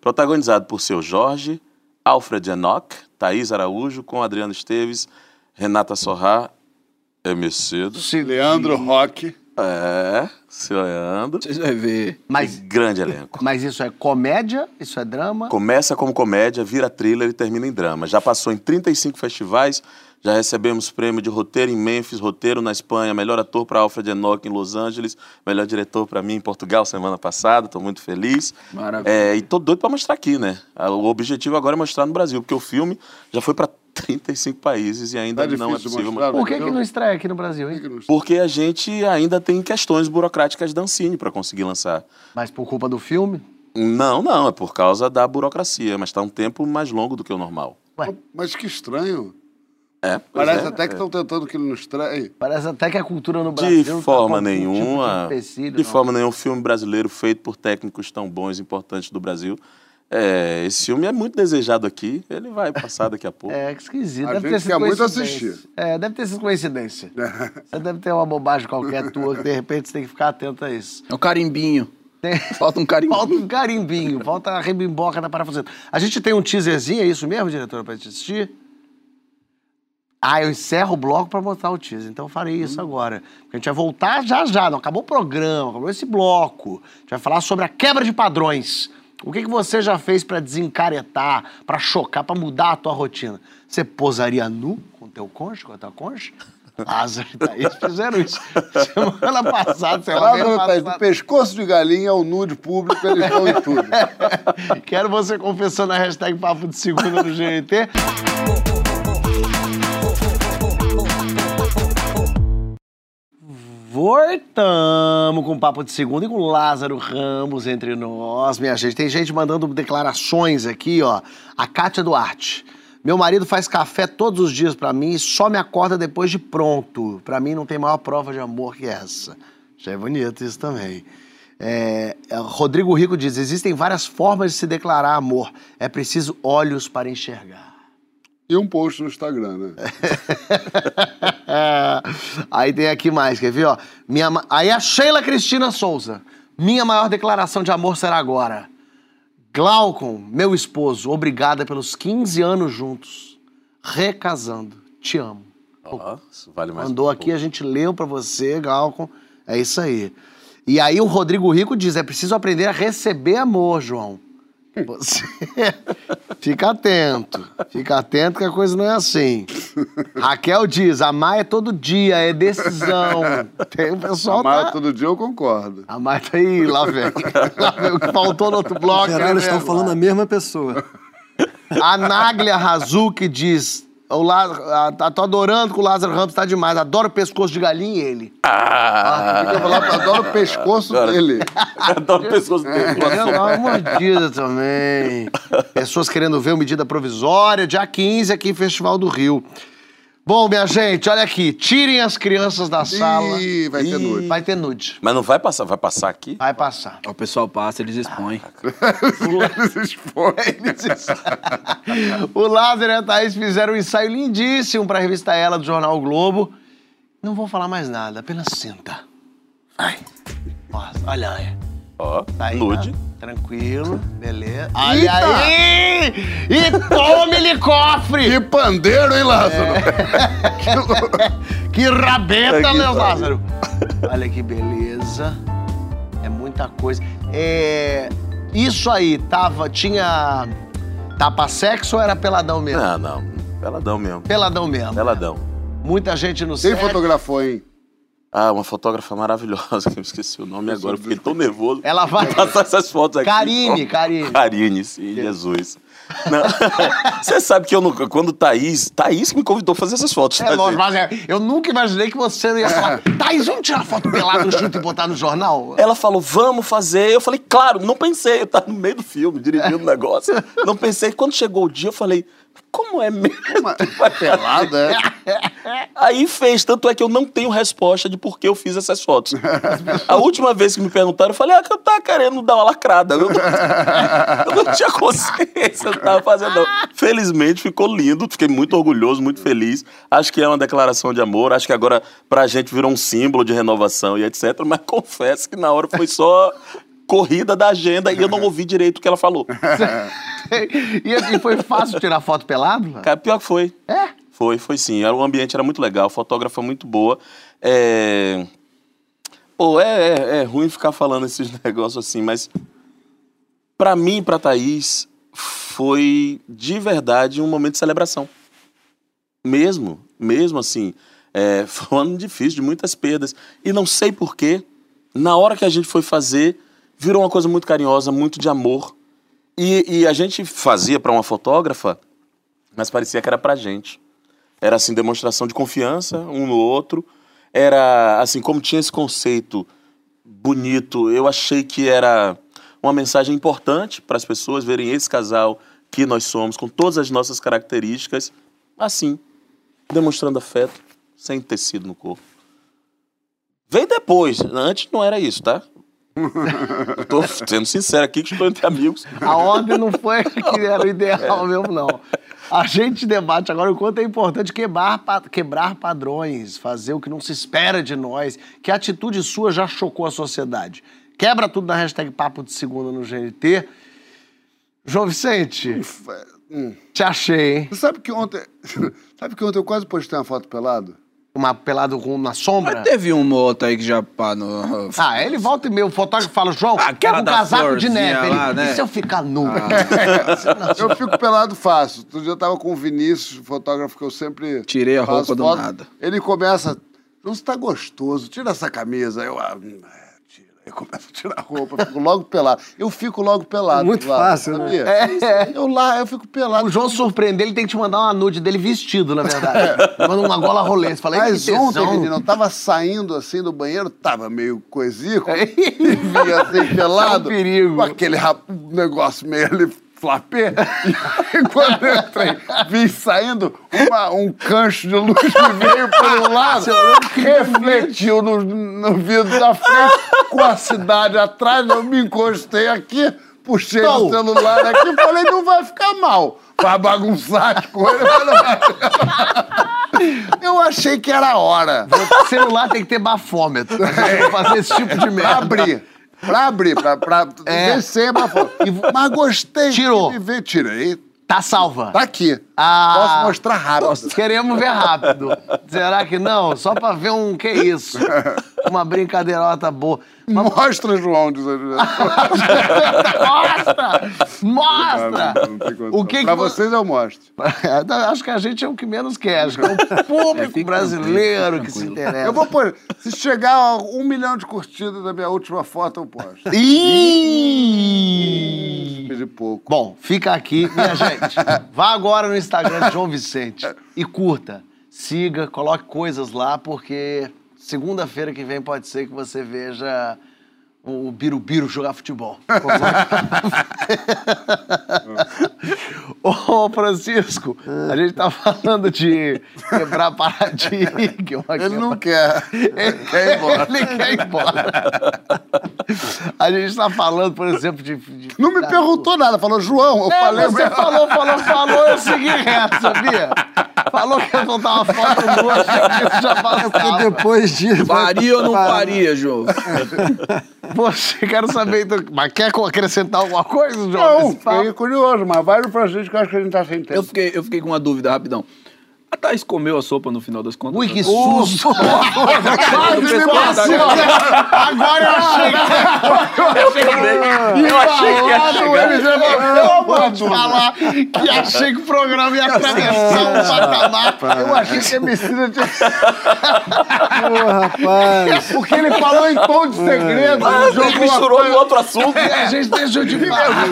Protagonizado por seu Jorge, Alfred Enoch, Thaís Araújo, com Adriano Esteves, Renata Sorrá, Emecedo, Se- Leandro Roque, é, seu Leandro, Vocês vão ver. Mas, grande elenco. mas isso é comédia? Isso é drama? Começa como comédia, vira thriller e termina em drama. Já passou em 35 festivais, já recebemos prêmio de roteiro em Memphis, roteiro na Espanha, melhor ator para Alfred Enoch em Los Angeles, melhor diretor para mim em Portugal semana passada, estou muito feliz. Maravilha. É, e tô doido para mostrar aqui, né? Ah, O objetivo agora é mostrar no Brasil, porque o filme já foi para 35 países e ainda Tá não é possível mostrar, mostrar. Por que, que não estreia aqui no Brasil, hein? Porque a gente ainda tem questões burocráticas da Ancine para conseguir lançar. Mas por culpa do filme? Não, não, é por causa da burocracia, mas está um tempo mais longo do que o normal. mas que estranho. É, Parece é, até que é. estão tentando que ele não estreie. Parece até que a cultura no Brasil De não tá forma com algum tipo de nenhuma, empecilho, de forma nenhuma, um filme brasileiro feito por técnicos tão bons e importantes do Brasil. É, esse filme é muito desejado aqui, ele vai passar daqui a pouco. É, que esquisito. A deve gente ter sido quer muito coincidência. assistir. É, deve ter sido coincidência. Você deve ter uma bobagem qualquer tua que de repente você tem que ficar atento a isso. É o carimbinho. Tem- Falta um carimbinho. Falta um carimbinho, falta a rebimboca da parafuseta. A gente tem um teaserzinho, é isso mesmo, diretora, pra gente assistir? Ah, eu encerro o bloco pra mostrar o teaser, então eu farei isso agora. Porque a gente vai voltar já já, não acabou o programa, acabou esse bloco. A gente vai falar sobre a quebra de padrões. O que, que você já fez pra desencaretar, pra chocar, pra mudar a tua rotina? Você posaria nu com teu cônjuge, com a tua cônjuge? Lázaro e Thaís fizeram isso semana passada, sei lá, Lá mês no, do pescoço de galinha ao nude público, eles estão em tudo. Quero você confessando a hashtag Papo de Segunda no GNT. Voltamos com o Papo de Segunda e com Lázaro Ramos entre nós, minha gente. Tem gente mandando declarações aqui, ó. A Kátia Duarte. Meu marido faz café todos os dias pra mim e só me acorda depois de pronto. Pra mim não tem maior prova de amor que essa. Já é bonito isso também. É, é, Rodrigo Rico diz: existem várias formas de se declarar amor. É preciso olhos para enxergar. E um post no Instagram, né? Aí tem aqui mais, quer ver? Ó? Minha, ma- aí a Sheila Cristina Souza. Minha maior declaração de amor será agora. Glaucon, meu esposo, obrigada pelos 15 anos juntos. Recasando. Te amo. Ó, isso vale mais Mandou um aqui, a gente leu pra você, Glaucon. É isso aí. E aí o Rodrigo Rico diz: é preciso aprender a receber amor, João. Você fica atento. Fica atento que a coisa não é assim. Raquel diz: amar é todo dia, é decisão. Tem o pessoal. Amar Tá... todo dia eu concordo. Amar tá aí, lá vem. Lá vem o que faltou no outro bloco. Será eles né, estão velho? falando a mesma pessoa. A Naglia Razuki diz: o Lázaro, ah, tá- tô adorando que o Lázaro Ramos tá demais. Adoro pescoço de galinha e ele. Ah! Eu falar, eu adoro o pescoço Agora- dele. Adoro pessoas dele. Quer dar uma mordida também. Pessoas querendo ver o medida provisória, dia 15 aqui em Festival do Rio. Bom, minha gente, olha aqui. Tirem as crianças da sala. Ih, vai ter nude. Vai ter nude. Mas não vai passar, vai passar aqui? Vai passar. O pessoal passa, eles expõem. Eles expõem. o Lázaro e a Thaís fizeram um ensaio lindíssimo pra revista Ela do Jornal O Globo. Não vou falar mais nada, apenas sinta. Vai. Nossa, olha aí. Ó, Tá aí, nude. tá? Tranquilo, beleza. Olha aí! E tome-lhe cofre! Que pandeiro, hein, Lázaro? Que rabeta, Que né, pariu. Lázaro? Olha que beleza. É muita coisa. É... Isso aí, tava... Tinha... Tapa-sexo ou era peladão mesmo? Não, não. Peladão mesmo. Peladão mesmo. Peladão. Muita gente no Quem set. fotografou, hein? Ah, uma fotógrafa maravilhosa, que eu esqueci o nome agora, eu fiquei tão nervoso. Ela vai... passar essas fotos aqui. Karine, Karine. Karine, sim, Jesus. Você sabe que eu nunca. Quando Thaís. Thaís me convidou a fazer essas fotos. É tá, lógico, mas é, eu nunca imaginei que você ia falar Thaís, vamos tirar foto pelada no chute e botar no jornal? Ela falou, vamos fazer. Eu falei, claro, não pensei. Eu tava no meio do filme, dirigindo o negócio. Não pensei. Quando chegou o dia, eu falei, como é mesmo? que vai fazer? Pelado, é? Aí fez, tanto é que eu não tenho resposta de por que eu fiz essas fotos. A última vez que me perguntaram, eu falei, ah, que eu tava querendo dar uma lacrada. Eu não, eu não tinha consciência do que eu tava fazendo, não. Felizmente ficou lindo, fiquei muito orgulhoso, muito feliz. Acho que é uma declaração de amor, acho que agora pra gente virou um símbolo de renovação e etc. Mas confesso que na hora foi só corrida da agenda e eu não ouvi direito o que ela falou. e, e foi fácil tirar foto pelado? Cara, pior que foi. É? Foi, foi sim. O ambiente era muito legal, fotógrafa muito boa. É... Pô, é, é, é ruim ficar falando esses negócios assim, mas pra mim e pra Thaís foi de verdade um momento de celebração. Mesmo, mesmo assim. É, foi um ano difícil, de muitas perdas. E não sei porquê, na hora que a gente foi fazer, virou uma coisa muito carinhosa, muito de amor. E, e a gente fazia pra uma fotógrafa, mas parecia que era pra gente. Era assim, demonstração de confiança um no outro. Era assim, como tinha esse conceito bonito, eu achei que era uma mensagem importante para as pessoas verem esse casal que nós somos, com todas as nossas características, assim, demonstrando afeto, sem tecido no corpo. Veio depois, antes não era isso, tá? Eu tô sendo sincero aqui que estou entre amigos. A ordem não foi que era o ideal mesmo, não. A gente debate agora o quanto é importante quebrar, quebrar padrões, fazer o que não se espera de nós. Que atitude sua já chocou a sociedade. Quebra tudo na hashtag Papo de Segunda no GNT. João Vicente, te achei, hein? Sabe que ontem. Sabe que ontem eu quase postei uma foto pelado? Uma pelado com na sombra. Mas teve um outro aí que já pá no. Ah, ele volta e meio, o fotógrafo fala, João, Ah, quero aquela um casaco de neve. Ele, lá, né? E se eu ficar nu? Eu fico pelado fácil. Outro dia eu tava com o Vinícius, fotógrafo que eu sempre. Tirei a roupa do foto. nada. Ele começa. João, você tá gostoso, tira essa camisa. Eu, ah, hum, é. Eu começo a tirar a roupa, fico logo pelado. Eu fico logo pelado. Muito lá, fácil, né? sabia? É. Eu lá, eu fico pelado. O João surpreender, ele tem que te mandar uma nude dele vestido, na verdade. Manda uma gola rolê. Você fala, "Ei, Mas que ontem, tesão." menino, eu tava saindo assim do banheiro, tava meio coisico, e vinha assim pelado, É um perigo. com aquele rap- negócio meio ali flapê. E quando eu entrei, vim saindo, uma- um cancho de luz me veio um lado, refletiu no, no vidro da frente, com a cidade atrás, eu me encostei aqui, puxei o celular aqui, falei, não vai ficar mal. Vai bagunçar as coisas, eu achei que era a hora. O celular tem que ter bafômetro pra fazer esse tipo de merda. abrir. Pra abrir, pra, pra É. descer, mas, gostei. Tirou. de ver. Tirei. Tá salva. Tá aqui. Ah. Posso mostrar rápido. Queremos ver rápido. Será que não? Só pra ver um que isso. Uma brincadeirota boa. Mostra, João. Diz Mostra! Mostra! Não tem condição. O que pra que vo- vocês eu mostro. Acho que a gente é o que menos quer. Acho que é o público fique brasileiro tranquilo, que se interessa. Eu vou pôr. Se chegar a um milhão de curtidas da minha última foto, eu posto. Ih! Pedir pouco. Bom, fica aqui, minha gente. Vá agora no Instagram de João Vicente e curta, siga, coloque coisas lá, porque segunda-feira que vem pode ser que você veja o Birubiru jogar futebol. Ô, Francisco, a gente tá falando de quebrar paradigma. Ele não quer. Ele quer ir embora. Ele quer ir embora. A gente tá falando, por exemplo, de. de Não me perguntou nada. Falou, João, eu é, falei. você falou, falou, falou, eu segui reto, sabia? Falou que ia soltar uma foto no outro, já É porque passava. depois de. Faria ou não faria, João? Você, quero saber, então, mas quer acrescentar alguma coisa, João? Não, fiquei curioso, mas vai no Francisco que eu acho que a gente tá sem tempo. Eu fiquei, eu fiquei com uma dúvida rapidão. A Thaís comeu a sopa no final das contas? Ui, que né? susto! Quase me Quase passou. Agora eu achei que... Eu achei que ia chegar. Eu vou te falar que achei que o programa ia atravessar um patamar. Eu achei que a Emicida tinha... Pô, rapaz. Porque ele falou em tom de segredo. Ah, ele misturou no outro assunto. A gente deixou de falar.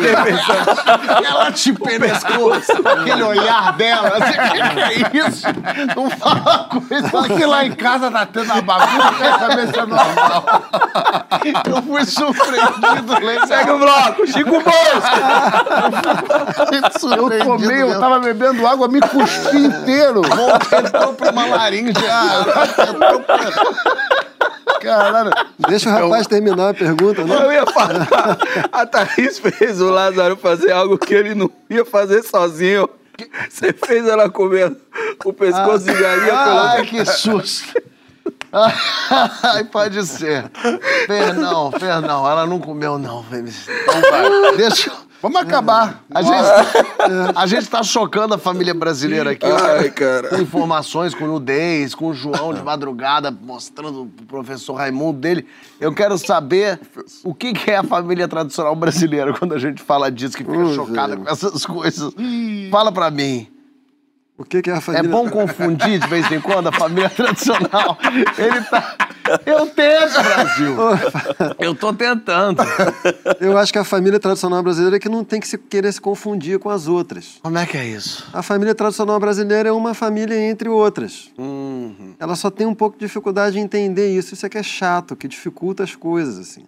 Ela te penescou, aquele olhar dela. O que que é isso? Não fala uma coisa. Porque lá em casa tá tendo uma bagunça, eu quero saber se é normal. Eu fui surpreendido. Legal. Segue o bloco, Chico Bosco! Eu tomei, eu tava bebendo água, me cuspi inteiro. Entrou pra uma laringe. Caralho. Deixa o rapaz terminar a pergunta, né? Eu ia falar. A Thaís fez o Lázaro fazer algo que ele não ia fazer sozinho. Você fez ela comer o pescoço de galinha Ai, pelo... que susto. Ai, pode ser. Perdão, perdão. Ela não comeu, não. Então vai. Deixa eu... Vamos acabar. A gente, a gente tá chocando a família brasileira aqui. Ai, cara. Com informações, com nudez, com o João de madrugada mostrando o professor Raimundo dele. Eu quero saber o que, que é a família tradicional brasileira quando a gente fala disso, que fica chocada com essas coisas. Fala pra mim. O que, que é a É família? bom confundir de vez em quando a família tradicional. Ele tá. Eu tento, Brasil. Eu tô tentando. Eu acho que a família tradicional brasileira é que não tem que se querer se confundir com as outras. Como é que é isso? A família tradicional brasileira é uma família entre outras. Uhum. Ela só tem um pouco de dificuldade em entender isso. Isso é que é chato, que dificulta as coisas, assim.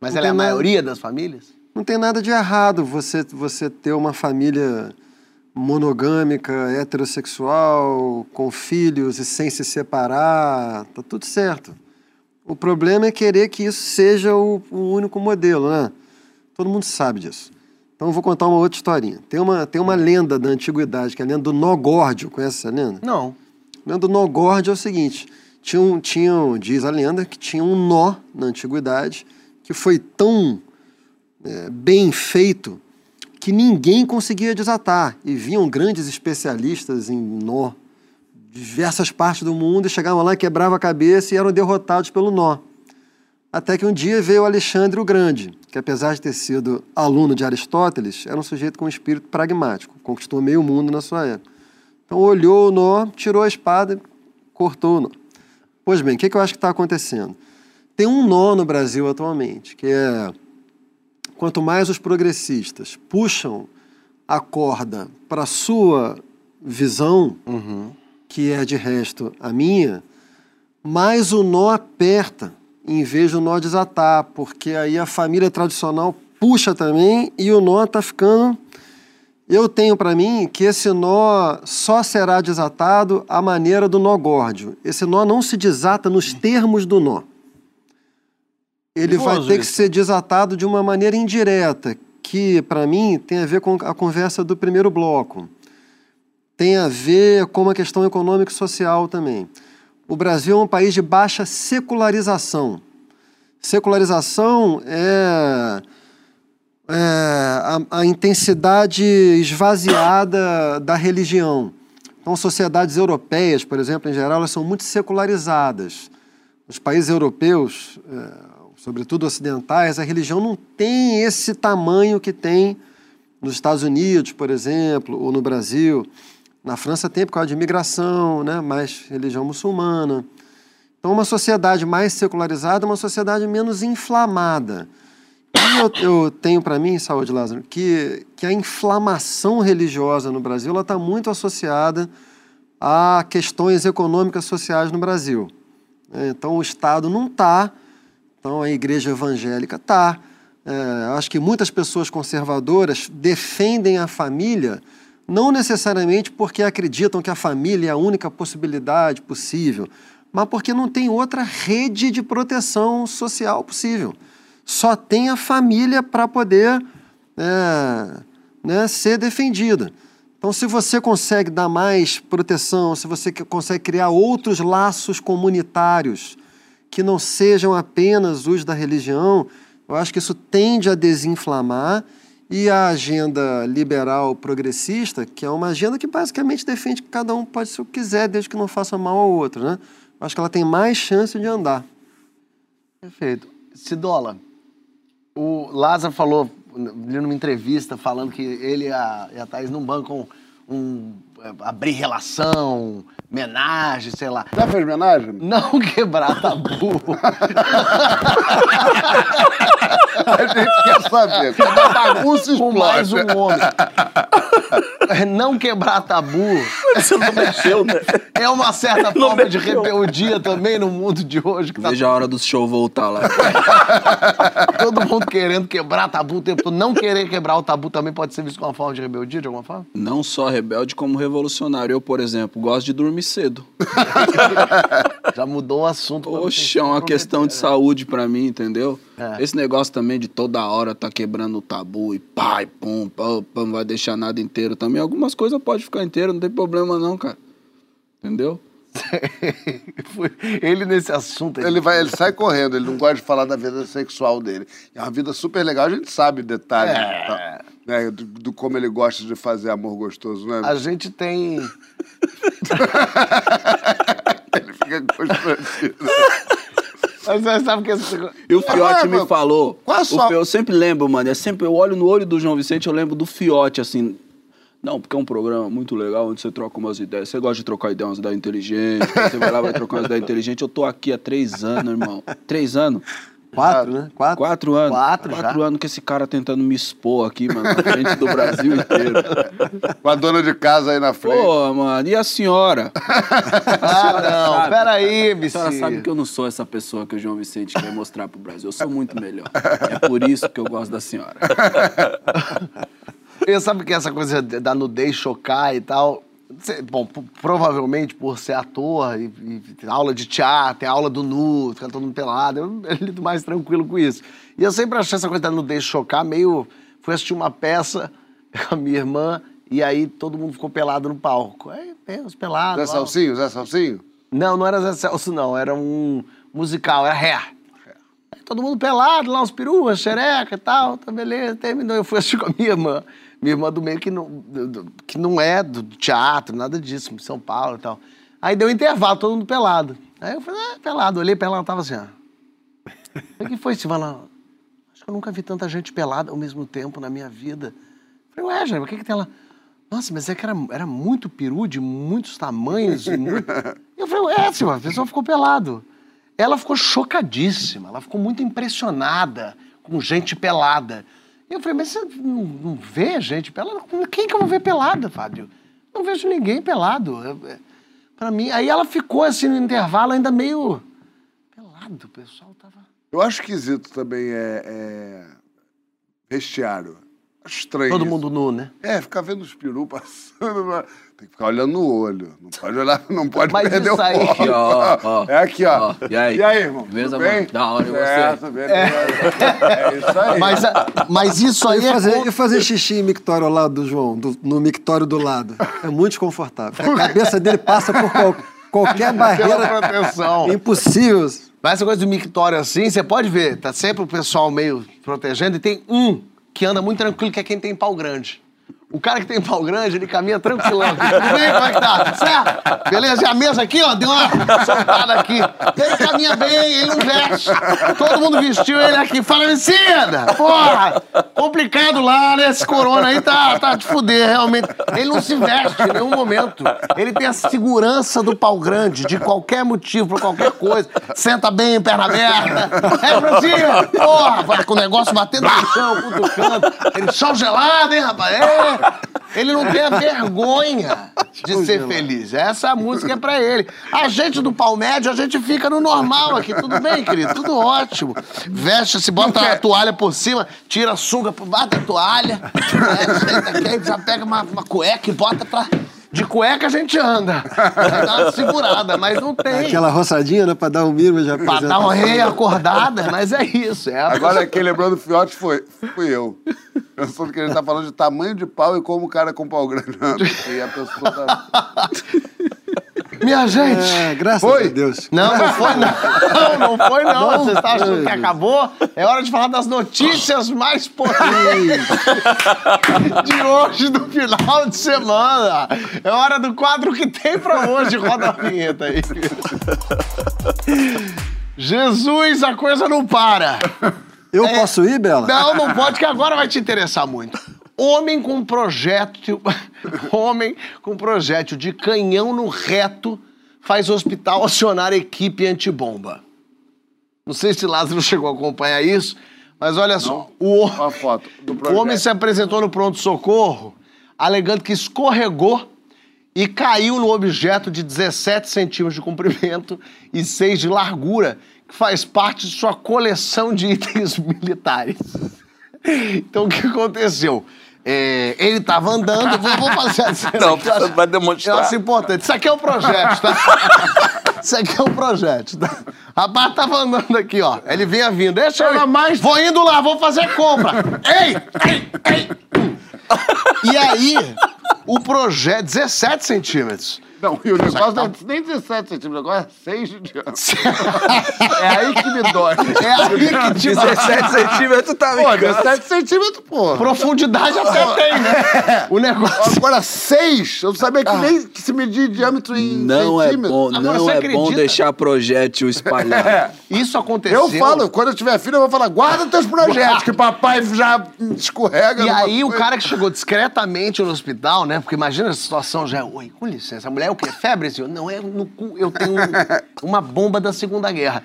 Mas Não ela é a tem nada- maioria das famílias? Não tem nada de errado você, você ter uma família monogâmica, heterossexual, com filhos e sem se separar. Tá tudo certo. O problema é querer que isso seja o, o único modelo, né? Todo mundo sabe disso. Então eu vou contar uma outra historinha. Tem uma, tem uma lenda da antiguidade, que é a lenda do Nogórdio. Conhece essa lenda? Não. A lenda do nó górdio é o seguinte: tinha um, tinha, um- diz a lenda que tinha um nó na antiguidade que foi tão é, bem feito que ninguém conseguia desatar. E vinham grandes especialistas em nó diversas partes do mundo e chegavam lá, quebravam a cabeça e eram derrotados pelo nó. Até que um dia veio Alexandre o Grande, que apesar de ter sido aluno de Aristóteles, era um sujeito com um espírito pragmático, conquistou meio mundo na sua época. Então olhou o nó, tirou a espada cortou o nó. Pois bem, o que, que eu acho que está acontecendo? Tem um nó no Brasil atualmente, que é quanto mais os progressistas puxam a corda para a sua visão, que é de resto a minha, mais o nó aperta em vez do nó desatar, porque aí a família tradicional puxa também e o nó está ficando. Eu tenho para mim que esse nó só será desatado à maneira do nó górdio. Esse nó não se desata nos termos do nó. Ele vai ter que ser desatado de uma maneira indireta, que para mim tem a ver com a conversa do primeiro bloco. Tem a ver com uma questão econômica e social também. O Brasil é um país de baixa secularização. Secularização é, é a, a intensidade esvaziada da religião. Então, sociedades europeias, por exemplo, em geral, elas são muito secularizadas. Nos países europeus, é, sobretudo ocidentais, a religião não tem esse tamanho que tem nos Estados Unidos, por exemplo, ou no Brasil. Na França tem por causa de imigração, né? mais religião muçulmana. Então, uma sociedade mais secularizada é uma sociedade menos inflamada. E eu, eu tenho para mim, Saúde Lázaro, que, que a inflamação religiosa no Brasil está muito associada a questões econômicas sociais no Brasil. né? Então, o Estado não está, então a igreja evangélica está. É, acho que muitas pessoas conservadoras defendem a família não necessariamente porque acreditam que a família é a única possibilidade possível, mas porque não tem outra rede de proteção social possível. Só tem a família para poder é, né, ser defendida. Então, se você consegue dar mais proteção, se você consegue criar outros laços comunitários que não sejam apenas os da religião, eu acho que isso tende a desinflamar e a agenda liberal progressista, que é uma agenda que basicamente defende que cada um pode ser o que quiser, desde que não faça mal ao outro, né? Eu acho que ela tem mais chance de andar. Perfeito. Cidola, o Lázaro falou numa entrevista falando que ele e a, e a Thaís não bancam um, é, abrir relação, homenagem, sei lá. Já fez homenagem? Não quebrar tabu. A gente quer saber. Quando a bagunça com mais explode. um homem. Não quebrar tabu Você não mexeu, né? é uma certa Não forma de mexeu. rebeldia também no mundo de hoje. Que tá Veja a hora do show voltar lá. todo mundo querendo quebrar tabu o tempo todo. Não querer quebrar o tabu também pode ser visto como uma forma de rebeldia, de alguma forma? Não só rebelde, como revolucionário. Eu, por exemplo, gosto de dormir cedo. Já mudou o assunto. Oxe, é uma questão de né? saúde pra mim, entendeu? É. Esse negócio também de toda hora tá quebrando o tabu e pai, pum, pum, pum, não vai deixar nada inteiro também. Algumas coisas podem ficar inteiras, não tem problema não, cara. Entendeu? Ele nesse assunto. Ele, vai, ele sai correndo, ele não gosta de falar da vida sexual dele. É uma vida super legal, a gente sabe detalhes É. tá, né, do, do como ele gosta de fazer amor gostoso, né? A gente tem. Ele fica constrangido. Mas você sabe que esse... E o Fiote Ah, me falou. qual a sua- Eu sempre lembro, mano. É sempre, eu olho no olho do João Vicente, eu lembro do Fiote, assim. Não, porque é um programa muito legal onde você troca umas ideias. Você gosta de trocar ideias, umas ideias inteligentes. Você vai lá, vai trocar umas ideias inteligentes. Eu tô aqui há três anos, irmão. Três anos? Quatro, né? Quatro. Quatro anos. Quatro já? Quatro anos que esse cara tentando me expor aqui, mano, na frente do Brasil inteiro. Com a dona de casa aí na frente. Pô, mano, e a senhora? Ah, não. sabe. Peraí, A Bici. senhora sabe que eu não sou essa pessoa que o João Vicente quer mostrar pro Brasil. Eu sou muito melhor. É por isso que eu gosto da senhora. Eu sabe que essa coisa da nudez chocar e tal. Bom, provavelmente por ser ator e, e aula de teatro, tem aula do nu, fica todo mundo pelado, eu, eu lido mais tranquilo com isso. E eu sempre achei essa coisa da nudez chocar meio. Fui assistir uma peça com a minha irmã e aí todo mundo ficou pelado no palco. Aí, tem os pelados. Zé. Salsinho, Zé Salsinho? Não, não era Zé Celso, não. Era um musical, era. Aí todo mundo pelado, lá uns perus, xereca e tal, tá beleza, terminou. Eu fui assistir com a minha irmã. Minha irmã do meio que não, que não é do teatro, nada disso, em São Paulo e tal. Aí deu intervalo, todo mundo pelado. Aí eu falei, ah, pelado. Olhei pra ela, ela tava assim, ó. O que foi, Silvana? Acho que eu nunca vi tanta gente pelada ao mesmo tempo na minha vida. Eu falei, ué, Jane, o que que tem lá? Nossa, mas é que era, era muito peru, de muitos tamanhos. e muito... Eu falei, é, Silvana, a pessoa ficou pelado. Ela ficou chocadíssima, ela ficou muito impressionada com gente pelada. Eu falei, mas você não, não vê gente pelada? Quem que eu vou ver pelada, Fábio? Não vejo ninguém pelado. É- Pra mim, aí ela ficou assim no intervalo ainda meio pelado, o pessoal tava... Eu acho esquisito também é, é vestiário. Estranho. Todo isso. mundo nu, né? É, ficar vendo os perus passando. na- Tem que ficar olhando no olho. Não pode olhar, não pode Mas perder isso o aí- foco. Aqui, ó, ó. É aqui, ó. Ó, e aí? E aí, irmão? Beleza, Tudo bem? Da hora, e você? Certo, beleza. É isso aí. Mas, a- mas isso aí E é... fazer, con- e fazer xixi em mictório ao lado do João, do- no mictório do lado. É muito desconfortável. A cabeça dele passa por qual- qualquer barreira proteção. impossível. Mas essa coisa do mictório assim, você pode ver, tá sempre o pessoal meio protegendo e tem um que anda muito tranquilo, que é quem tem pau grande. O cara que tem pau grande, ele caminha tranquilão. Tudo bem? Como é que tá? Certo? Beleza? E a mesa aqui, ó, deu uma soltada aqui. Ele caminha bem, ele não veste. Todo mundo vestiu ele aqui. Fala, Emicida! Porra! Complicado lá, né? Esse corona aí tá, tá de fuder, realmente. Ele não se veste em nenhum momento. Ele tem a segurança do pau grande, de qualquer motivo, por qualquer coisa. Senta bem, perna aberta. É, Francinha! Porra! Com o negócio batendo no chão, cutucando. Ele, chão gelado, hein, rapaz? É. Ele não tem a vergonha de ser feliz. Essa música é pra ele. A gente do pau médio, a gente fica no normal aqui. Tudo bem, querido? Tudo ótimo. Veste, se bota a toalha por cima, tira a sunga por baixo da toalha. É, já pega uma, uma cueca e bota pra... De cueca a gente anda. Vai dar uma segurada, mas não tem. Aquela roçadinha, né? Pra dar um mínimo de Pra dar uma reacordada, mas é isso. É a Agora quem lembrou do fiote foi, fui eu. Pensando que ele tá falando de tamanho de pau e como o cara com pau grande anda. E a pessoa tá... Minha gente. É, graças Foi? a Deus. Não, não foi não. Não, não foi não. Você está achando que acabou? É hora de falar das notícias mais polêmicas de hoje, do final de semana. É hora do quadro que tem pra hoje. Roda a vinheta aí. Jesus, a coisa não para. Eu posso ir, Bela? Não, não pode, que agora vai te interessar muito. Homem com projétil. Homem com projétil de canhão no reto faz hospital acionar equipe antibomba. Não sei se Lázaro chegou a acompanhar isso, mas olha só. O, Uma homem- foto do o projeto. homem se apresentou no pronto-socorro alegando que escorregou e caiu no objeto de 17 centímetros de comprimento e 6 de largura, que faz parte de sua coleção de itens militares. Então, o que aconteceu? É, ele estava andando, eu vou, vou fazer a cena Não, aqui, eu acho- vai demonstrar. Eu acho importante. Isso aqui é o projeto, tá? Isso aqui é o projeto, tá? Rapaz tava andando aqui, ó. Ele vinha vindo. Deixa eu ir. mais. Vou indo lá, vou fazer compra. ei, ei, ei. E aí, o projeto, 17 centímetros. Não, e o negócio não é nem 17 centímetros, agora é 6 de diâmetro. É aí que me dói. É aí que, tipo, 17 centímetros tá Pô, brincando. 17 centímetros, pô. profundidade até tem, né? O negócio... Agora, 6, eu não sabia que nem que se medir diâmetro em Não é centímetros. bom, Agora, não é bom acredita? deixar projétil espalhado. Isso aconteceu... Eu falo, quando eu tiver filho, eu vou falar, guarda teus projetos, que papai já escorrega. E aí, o coisa. cara que chegou discretamente no hospital, né? Porque imagina a situação já. Oi, com licença, a mulher é o quê? Febre, senhor? Não, é no cu. Eu tenho um- uma bomba da Segunda Guerra.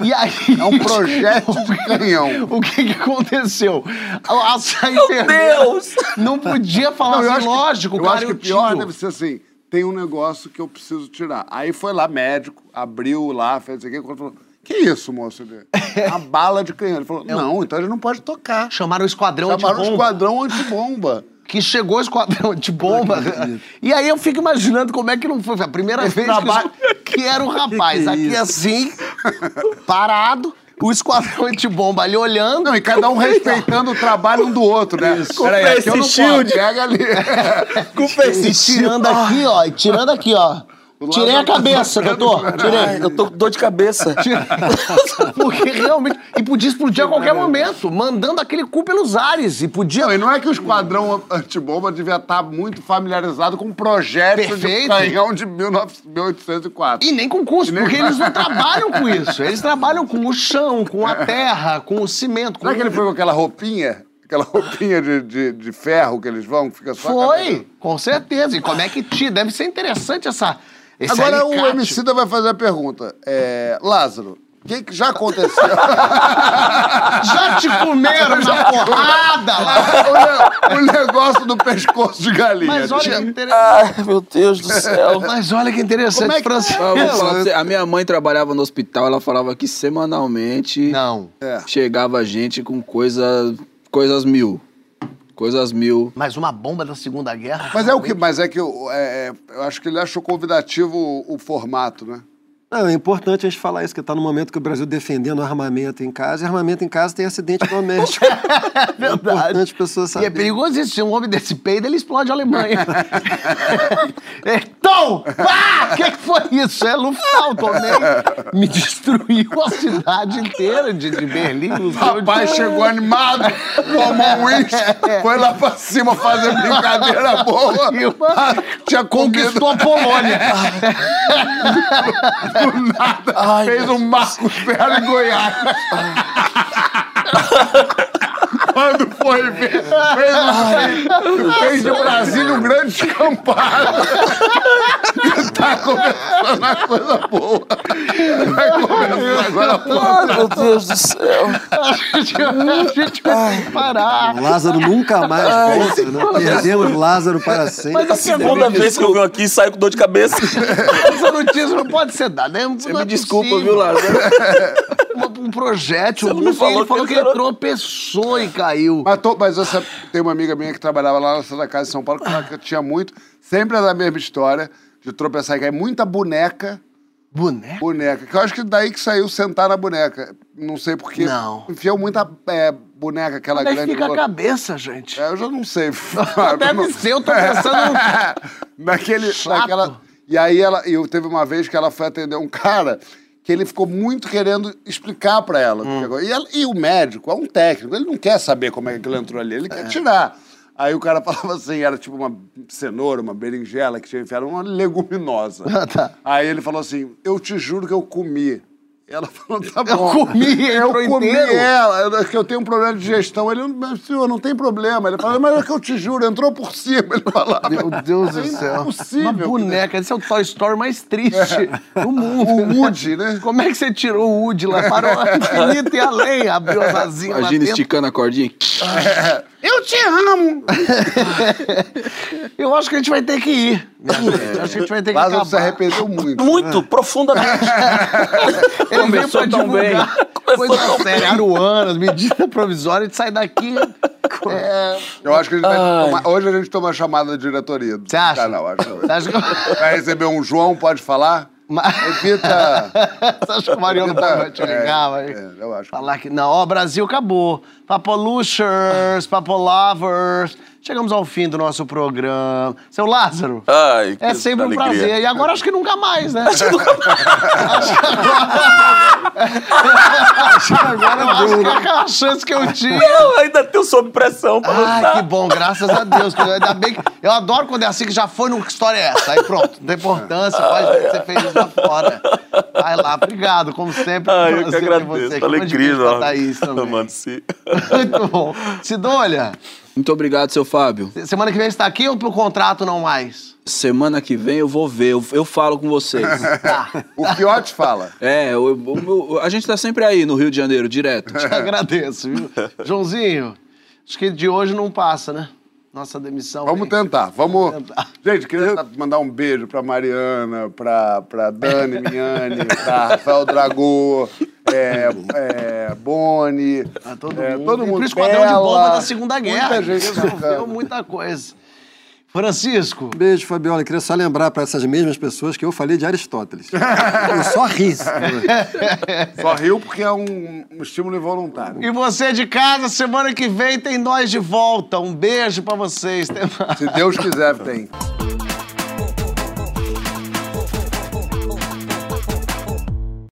E aí. É um projétil de canhão. O que que aconteceu? A, a enfermeira Deus! não podia falar Não, eu assim, que- lógico, eu cara, acho que eu o pior tiro. deve ser assim, tem um negócio que eu preciso tirar. Aí foi lá, médico, abriu lá, fez isso aqui, quando falou, que isso, moço? Uma bala de canhão. Ele falou, não, então ele não pode tocar. Chamaram o esquadrão Chamaram o antibomba. esquadrão antibomba. Que chegou o esquadrão de bomba. E aí eu fico imaginando como é que não foi. Foi a primeira vez que, trabalho- que era o rapaz Que que é aqui isso? assim, parado, o esquadrão de bomba ali olhando. Não, e cada um respeitando o trabalho um do outro, né? Peraí, aqui eu não face shield. pega ali. Com face E tirando aqui, ó, e tirando aqui, ó. Tirei a cabeça, doutor. de Tirei. Eu tô com dor de cabeça. Porque realmente. E podia explodir a qualquer momento, mandando aquele cu pelos ares. E podia. Não, e não é que o esquadrão antibomba devia estar muito familiarizado com projétil de Perfeito. canhão de 19 1804. E nem com custo, nem porque eles não trabalham com isso. Eles trabalham com o chão, com a terra, com o cimento. Com... Será que ele foi com aquela roupinha? Aquela roupinha de, de, de ferro que eles vão, que fica só Foi, com certeza. E como é que te. Deve ser interessante essa. Esse Agora o alicate. Emicida vai fazer a pergunta. É, Lázaro, o que, que já aconteceu? Já te comeram na porrada lá. o, ne- o negócio do pescoço de galinha. Mas olha que interessante. Ai, meu Deus do céu. Mas olha que interessante, Como é que- Francisco. Você, a minha mãe trabalhava no hospital, ela falava que semanalmente Não. É. chegava gente com coisa, coisas mil. Coisas mil. Mas uma bomba da Segunda Guerra. Mas é o que? Mas é que eu, é, é, eu acho que ele achou convidativo o, o formato, né? Não, é importante a gente falar isso, que está no momento que o Brasil defendendo armamento em casa, e armamento em casa tem acidente doméstico. é importante as pessoas E é saberem. perigoso isso. Se um homem desse peido, ele explode a Alemanha. então, pá! O que, que foi isso? É Lufthansa também. Me destruiu a cidade inteira de, de Berlim. O rapaz chegou animado, tomou um uísque, foi lá pra cima fazer brincadeira boa. Ah, Tinha Conquistou a Polônia. do nada. fez um Marcos Ferro em Goiás. Quando foi ver, fez, fez de Brasília um grande descampado. E tá começando a coisa boa. Vai começar agora a porra. Ai, meu Deus do céu. a gente, a gente vai parar. Lázaro nunca mais volta, né? Perdemos Lázaro para sempre. Mas A segunda vez que eu venho aqui, saio com dor de cabeça. essa notícia não pode ser dada. É, Você me desculpa, viu, Lázaro? Um, um projétil. Você não me Ele falou falou que que ele ele era- tropeçou e caiu. Mas, tô- mas você tem uma amiga minha que trabalhava lá na Santa Casa de São Paulo, que falava que tinha muito, sempre é da mesma história, de tropeçar e cair. Muita boneca, Boneco? boneca. Que eu acho que daí que saiu sentar na boneca. Não sei porquê. Não. Enfiou muita é, boneca, aquela Onde que grande. fica a bo- cabeça, gente? É, eu já não sei. Deve ser, eu tô pensando Naquele, Chato. naquela... E aí ela, e eu teve uma vez que ela foi atender um cara que ele ficou muito querendo explicar pra ela. Hum. E, ela- e o médico é um técnico, ele não quer saber como é que aquilo entrou ali, ele quer tirar. Aí o cara falava assim, era tipo uma cenoura, uma berinjela que tinha enfiado, uma leguminosa. Ah, tá. Aí ele falou assim, eu te juro que eu comi. Ela falou, tá Eu bom. comi, eu comi ela, eu- que eu tenho um problema de digestão. Ele, mas senhor, não tem problema. Ele falou, mas é que eu te juro, entrou por cima. Ele falava. Meu Deus do É céu. impossível. Uma boneca. Esse é o Toy Story mais triste do mundo. O Woody, né? Como é que você tirou o Woody lá? Parou o infinito e além. Abriu as asinhas lá Imagina esticando a cordinha. Eu te amo. Eu acho que a gente vai ter que ir. gente. Acho que a gente vai ter que Lázaro acabar. se arrependeu muito. Muito, profundamente. Ele Começou tão divulgar coisa séria. Aruanas, medida provisória, a gente sai daqui... É... Eu acho que a gente vai tomar, hoje a gente toma a chamada da diretoria Você acha? canal. Acho. que Você acha que... Vai receber um João, pode falar? Mas- Repita. Você acha que o Mariano vai te ligar? vai É, eu acho. Falar que não, ó, Brasil acabou. Papolushers, Papolovers. Chegamos ao fim do nosso programa. Seu Lázaro, Ai, que é sempre um alegria. prazer. E agora acho que nunca mais, né? agora eu acho que é aquela chance que eu tinha. Eu ainda tenho sob pressão pra Ai, lutar. que bom, graças a Deus. que Ainda bem que... Eu adoro quando é assim que já foi no que história é essa. Aí pronto, não tem importância, pode ver que você fez isso lá fora. Vai lá, obrigado, como sempre. Ai, eu que agradeço. você de alegria. Thaís também. Mano, sim. Muito bom. Sidônia, Muito obrigado, seu Fábio. semana que vem você tá aqui ou pro contrato não mais? Semana que vem eu vou ver, eu, eu falo com vocês. Tá. O Fiote fala. É, eu- eu- eu- a gente tá sempre aí no Rio de Janeiro, direto. Te agradeço, viu? Joãozinho, acho que de hoje não passa, né? Nossa demissão. Vamos tentar. Vamos. tentar. Gente, queria mandar um beijo pra Mariana, pra, pra Dani Miani, pra Rafael Dragô, é, é, Boni. A todo é, mundo. todo E mundo. pro Esquadrão de Bela, Bomba da Segunda Guerra. Muita gente Resolveu muita coisa. Francisco, Beijo, Fabiola. Eu queria só lembrar para essas mesmas pessoas que eu falei de Aristóteles. Eu só ri. Só riu porque é um, um estímulo involuntário. e você de casa, semana que vem tem nós de volta. Um beijo pra vocês. Se Deus quiser, tem.